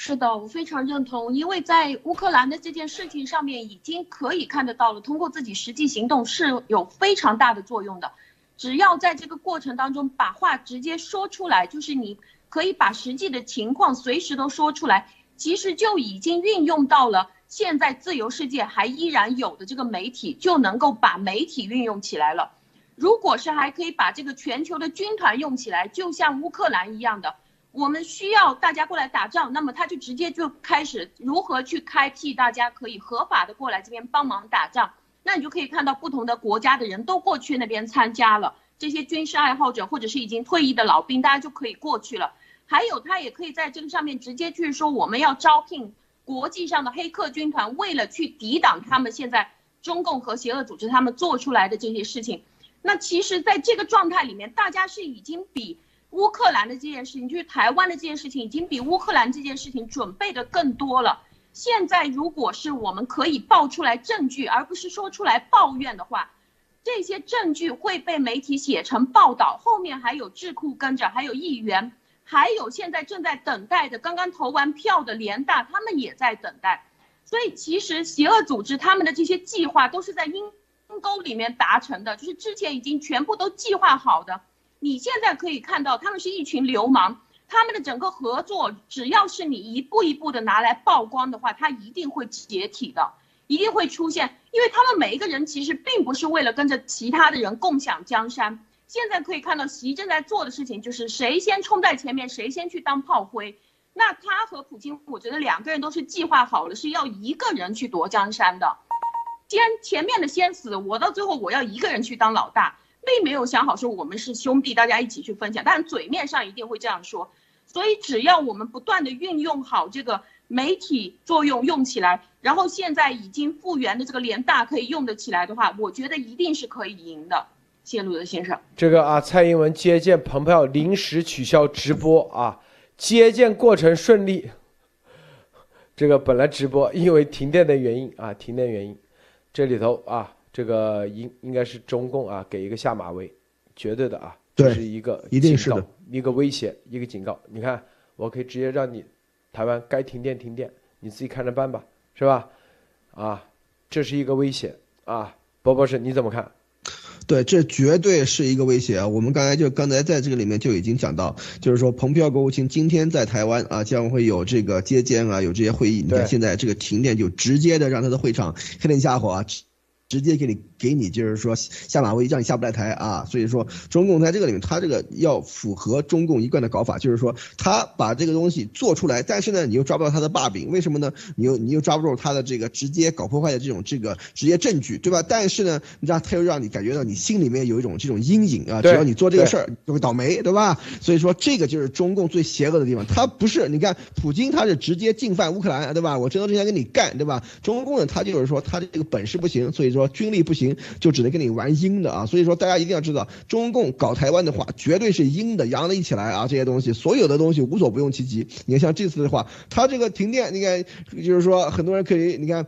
是的，我非常认同，因为在乌克兰的这件事情上面，已经可以看得到了，通过自己实际行动是有非常大的作用的。只要在这个过程当中把话直接说出来，就是你可以把实际的情况随时都说出来，其实就已经运用到了现在自由世界还依然有的这个媒体，就能够把媒体运用起来了。如果是还可以把这个全球的军团用起来，就像乌克兰一样的，我们需要大家过来打仗，那么他就直接就开始如何去开辟大家可以合法的过来这边帮忙打仗。那你就可以看到不同的国家的人都过去那边参加了，这些军事爱好者或者是已经退役的老兵，大家就可以过去了。还有他也可以在这个上面直接去说，我们要招聘国际上的黑客军团，为了去抵挡他们现在中共和邪恶组织他们做出来的这些事情。那其实，在这个状态里面，大家是已经比乌克兰的这件事情，就是台湾的这件事情，已经比乌克兰这件事情准备的更多了。现在如果是我们可以爆出来证据，而不是说出来抱怨的话，这些证据会被媒体写成报道，后面还有智库跟着，还有议员，还有现在正在等待的刚刚投完票的联大，他们也在等待。所以其实邪恶组织他们的这些计划都是在阴阴沟里面达成的，就是之前已经全部都计划好的。你现在可以看到，他们是一群流氓。他们的整个合作，只要是你一步一步的拿来曝光的话，他一定会解体的，一定会出现。因为他们每一个人其实并不是为了跟着其他的人共享江山。现在可以看到，习正在做的事情就是谁先冲在前面，谁先去当炮灰。那他和普京，我觉得两个人都是计划好了，是要一个人去夺江山的。先前面的先死，我到最后我要一个人去当老大，并没有想好说我们是兄弟，大家一起去分享。但嘴面上一定会这样说。所以，只要我们不断的运用好这个媒体作用用起来，然后现在已经复原的这个联大可以用得起来的话，我觉得一定是可以赢的。谢路德先生，这个啊，蔡英文接见蓬佩奥临时取消直播啊，接见过程顺利。这个本来直播，因为停电的原因啊，停电原因，这里头啊，这个应应该是中共啊给一个下马威，绝对的啊。这是一个一定是的一个威胁，一个警告。你看，我可以直接让你台湾该停电停电，你自己看着办吧，是吧？啊，这是一个威胁啊，博博士你怎么看？对，这绝对是一个威胁啊！我们刚才就刚才在这个里面就已经讲到，就是说蓬佩奥国务卿今天在台湾啊，将会有这个接见啊，有这些会议。你看现在这个停电就直接的让他的会场黑灯瞎火啊。直接给你给你就是说下马威，让你下不来台啊！所以说中共在这个里面，他这个要符合中共一贯的搞法，就是说他把这个东西做出来，但是呢，你又抓不到他的把柄，为什么呢？你又你又抓不住他的这个直接搞破坏的这种这个直接证据，对吧？但是呢，你知道他又让你感觉到你心里面有一种这种阴影啊！只要你做这个事儿就会倒霉，对吧？所以说这个就是中共最邪恶的地方，他不是你看普京他是直接进犯乌克兰，对吧？我真刀真枪跟你干，对吧？中共呢，他就是说他的这个本事不行，所以说。军力不行，就只能跟你玩阴的啊！所以说大家一定要知道，中共搞台湾的话，绝对是阴的、阳的一起来啊！这些东西，所有的东西无所不用其极。你看像这次的话，他这个停电，你看就是说很多人可以，你看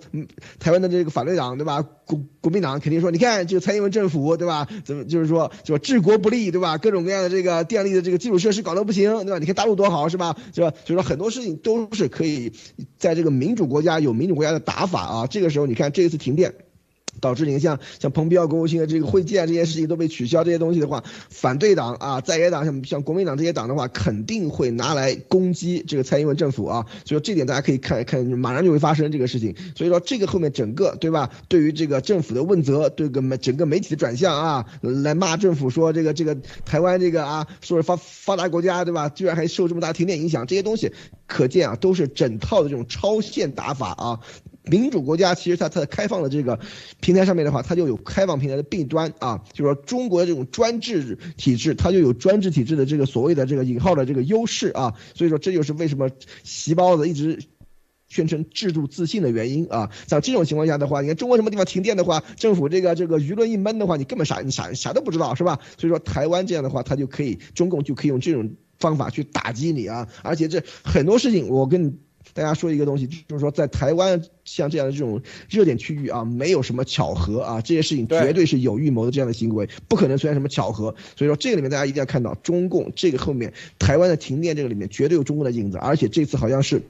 台湾的这个反对党对吧？国国民党肯定说，你看这个蔡英文政府对吧？怎么就是说就治国不利对吧？各种各样的这个电力的这个基础设施搞得不行对吧？你看大陆多好是吧？是吧？就是说很多事情都是可以在这个民主国家有民主国家的打法啊！这个时候你看这一次停电。导致你像像蓬佩奥国务卿的这个会见这些事情都被取消，这些东西的话，反对党啊，在野党像像国民党这些党的话，肯定会拿来攻击这个蔡英文政府啊。所以说这点大家可以看看，马上就会发生这个事情。所以说这个后面整个对吧？对于这个政府的问责，对个媒整个媒体的转向啊，来骂政府说这个这个台湾这个啊，说是发发达国家对吧？居然还受这么大停电影响，这些东西可见啊，都是整套的这种超限打法啊。民主国家其实它它开放的这个平台上面的话，它就有开放平台的弊端啊，就是说中国的这种专制体制，它就有专制体制的这个所谓的这个引号的这个优势啊，所以说这就是为什么习包子一直宣称制度自信的原因啊。像这种情况下的话，你看中国什么地方停电的话，政府这个这个舆论一闷的话，你根本啥你啥啥都不知道是吧？所以说台湾这样的话，它就可以中共就可以用这种方法去打击你啊，而且这很多事情我跟你。大家说一个东西，就是说在台湾像这样的这种热点区域啊，没有什么巧合啊，这些事情绝对是有预谋的这样的行为，不可能出现什么巧合。所以说这个里面大家一定要看到，中共这个后面台湾的停电这个里面绝对有中共的影子，而且这次好像是。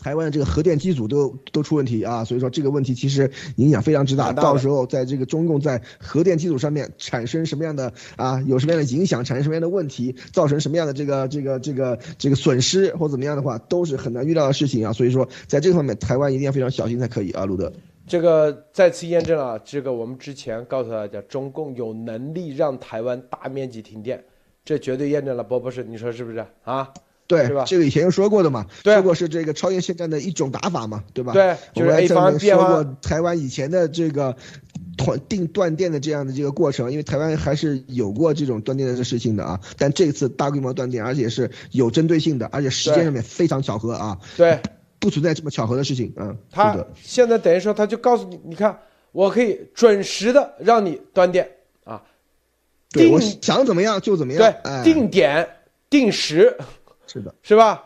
台湾的这个核电机组都都出问题啊，所以说这个问题其实影响非常之大。到时候在这个中共在核电机组上面产生什么样的啊，有什么样的影响，产生什么样的问题，造成什么样的这个这个这个这个损失或怎么样的话，都是很难预料的事情啊。所以说在这个方面，台湾一定要非常小心才可以啊，路德。这个再次验证了这个我们之前告诉大家，中共有能力让台湾大面积停电，这绝对验证了波博士，你说是不是啊？对，是吧？这个以前就说过的嘛，对说过是这个超限线战的一种打法嘛，对吧？对，就是 A 方说过台湾以前的这个断定断电的这样的这个过程，因为台湾还是有过这种断电的事情的啊。但这次大规模断电，而且是有针对性的，而且时间上面非常巧合啊。对。不存在这么巧合的事情，嗯，他现在等于说，他就告诉你，你看，我可以准时的让你断电啊，对，我想怎么样就怎么样，对，定点定时，是的，是吧？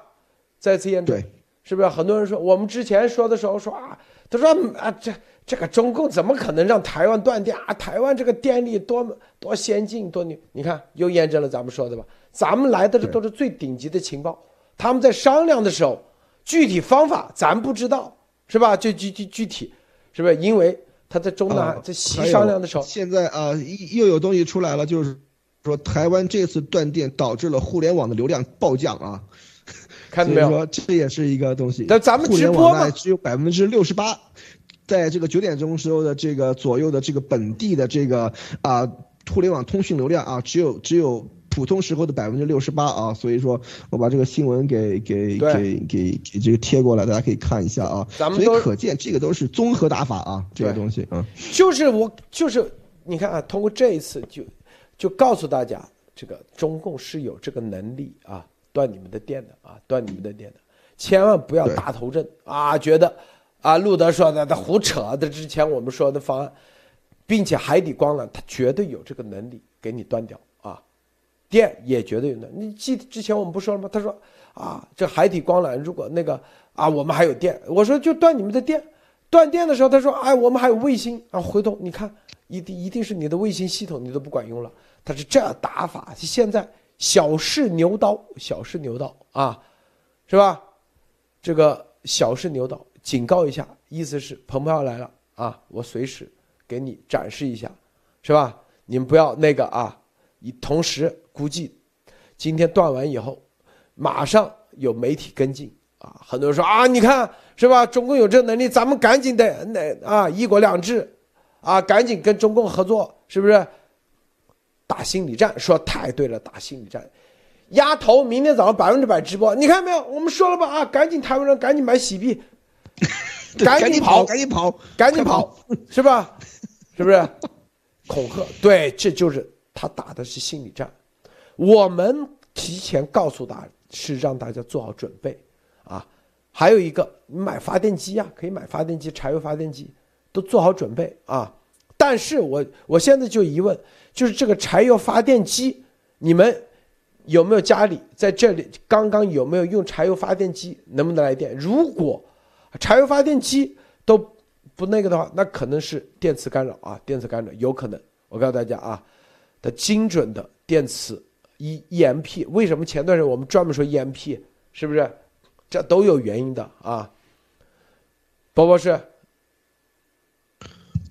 再次验证，对，是不是？很多人说，我们之前说的时候说啊，他说啊，这这个中共怎么可能让台湾断电啊？台湾这个电力多么多先进多牛，你看又验证了咱们说的吧？咱们来的这都是最顶级的情报，他们在商量的时候。具体方法咱不知道，是吧？就具具具体，是不是？因为他在中南在西商量的时候，现在啊，又有东西出来了，就是说台湾这次断电导致了互联网的流量暴降啊，看到没有？说这也是一个东西。但咱们直播呢，只有百分之六十八，在这个九点钟时候的这个左右的这个本地的这个啊互联网通讯流量啊，只有只有。普通时候的百分之六十八啊，所以说我把这个新闻给给给给给这个贴过来，大家可以看一下啊。咱们所以可见这个都是综合打法啊，这个东西啊。就是我就是你看啊，通过这一次就就告诉大家，这个中共是有这个能力啊，断你们的电的啊，断你们的电的，千万不要大头阵啊，觉得啊，路德说的他胡扯的，之前我们说的方案，并且海底光缆他绝对有这个能力给你断掉啊。电也绝对有的，你记之前我们不说了吗？他说啊，这海底光缆如果那个啊，我们还有电。我说就断你们的电，断电的时候他说哎，我们还有卫星啊。回头你看，一定一定是你的卫星系统你都不管用了。他是这样打法，现在小试牛刀，小试牛刀啊，是吧？这个小试牛刀，警告一下，意思是彭博要来了啊，我随时给你展示一下，是吧？你们不要那个啊。你同时估计，今天断完以后，马上有媒体跟进啊！很多人说啊，你看是吧？中共有这能力，咱们赶紧得那啊，一国两制，啊，赶紧跟中共合作，是不是？打心理战，说太对了，打心理战，丫头，明天早上百分之百直播，你看没有？我们说了吧啊，赶紧台湾人赶紧买洗币，赶紧跑，赶紧跑，赶紧跑，是吧？是不是？恐吓，对，这就是。他打的是心理战，我们提前告诉大家是让大家做好准备啊。还有一个，你买发电机啊，可以买发电机，柴油发电机都做好准备啊。但是我我现在就疑问，就是这个柴油发电机，你们有没有家里在这里刚刚有没有用柴油发电机，能不能来电？如果柴油发电机都不那个的话，那可能是电磁干扰啊，电磁干扰有可能。我告诉大家啊。的精准的电磁 E EMP，为什么前段时间我们专门说 EMP，是不是？这都有原因的啊，包博士。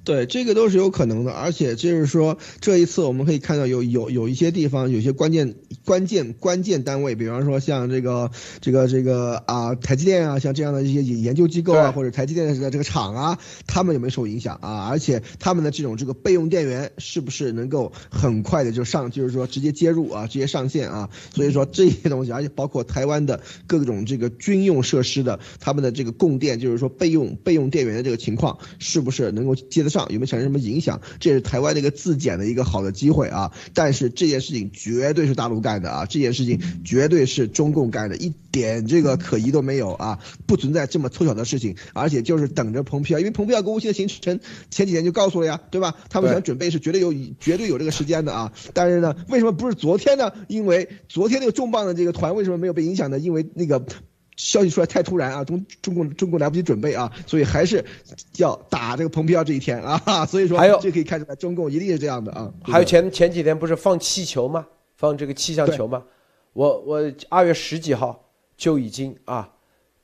对，这个都是有可能的，而且就是说，这一次我们可以看到有有有一些地方，有些关键关键关键单位，比方说像这个这个这个啊，台积电啊，像这样的一些研究机构啊，或者台积电的这个厂啊，他们有没有受影响啊？而且他们的这种这个备用电源是不是能够很快的就上，就是说直接接入啊，直接上线啊？所以说这些东西，而且包括台湾的各种这个军用设施的他们的这个供电，就是说备用备用电源的这个情况，是不是能够接得？上有没有产生什么影响？这是台湾的一个自检的一个好的机会啊！但是这件事情绝对是大陆干的啊！这件事情绝对是中共干的，一点这个可疑都没有啊！不存在这么凑巧的事情，而且就是等着蓬皮奥，因为蓬皮奥国务卿的行程前几天就告诉了呀，对吧？他们想准备是绝对有绝对有这个时间的啊！但是呢，为什么不是昨天呢？因为昨天那个重磅的这个团为什么没有被影响呢？因为那个。消息出来太突然啊，中中共中共来不及准备啊，所以还是要打这个蓬皮奥这一天啊，所以说还有这可以看出来，中共一定是这样的啊。还有前前几天不是放气球吗？放这个气象球吗？我我二月十几号就已经啊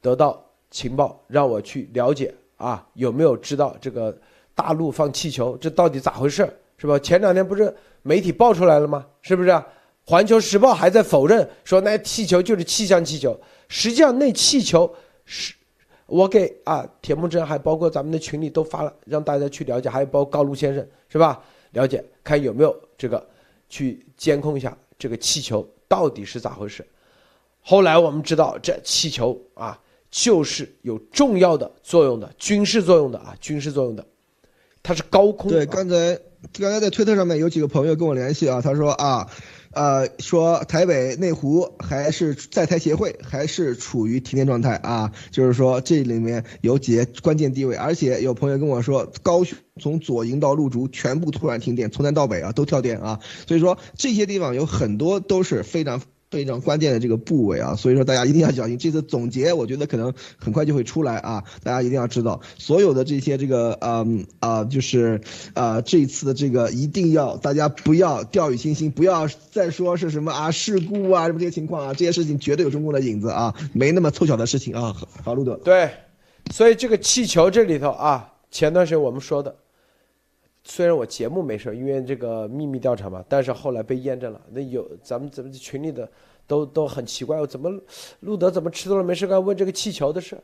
得到情报，让我去了解啊，有没有知道这个大陆放气球，这到底咋回事，是吧？前两天不是媒体爆出来了吗？是不是？环球时报还在否认说那气球就是气象气球，实际上那气球是，我给啊铁木真还包括咱们的群里都发了，让大家去了解，还有包括高卢先生是吧？了解看有没有这个去监控一下这个气球到底是咋回事。后来我们知道这气球啊就是有重要的作用的，军事作用的啊，军事作用的，它是高空。对，刚才刚才在推特上面有几个朋友跟我联系啊，他说啊。呃，说台北内湖还是在台协会还是处于停电状态啊？就是说这里面有几关键地位，而且有朋友跟我说，高雄从左营到鹿竹全部突然停电，从南到北啊都跳电啊，所以说这些地方有很多都是非常。非常关键的这个部位啊，所以说大家一定要小心。这次总结，我觉得可能很快就会出来啊，大家一定要知道，所有的这些这个嗯啊，就是啊这一次的这个一定要大家不要掉以轻心，不要再说是什么啊事故啊什么这些情况啊，这些事情绝对有中共的影子啊，没那么凑巧的事情啊。好，路德。对，所以这个气球这里头啊，前段时间我们说的。虽然我节目没事因为这个秘密调查嘛，但是后来被验证了。那有咱们咱们群里的都都很奇怪，我怎么路德怎么吃多了没事干问这个气球的事？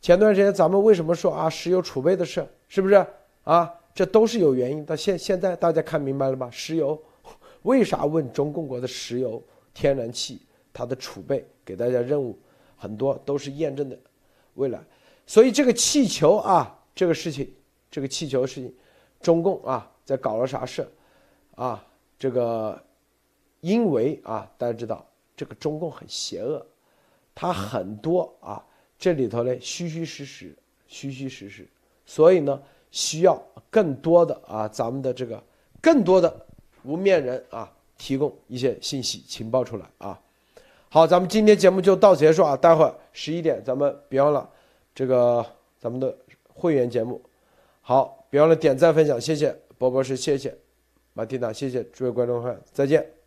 前段时间咱们为什么说啊石油储备的事？是不是啊？这都是有原因到。现现在大家看明白了吗？石油为啥问中共国的石油天然气它的储备？给大家任务很多都是验证的未来。所以这个气球啊，这个事情，这个气球事情。中共啊，在搞了啥事？啊，这个，因为啊，大家知道这个中共很邪恶，他很多啊，这里头呢虚虚实实，虚虚实实，所以呢，需要更多的啊，咱们的这个更多的无面人啊，提供一些信息情报出来啊。好，咱们今天节目就到此结束啊，待会儿十一点咱们别忘了这个咱们的会员节目。好。别忘了点赞分享，谢谢波波是谢谢马蒂娜，谢谢诸位观众朋友，再见。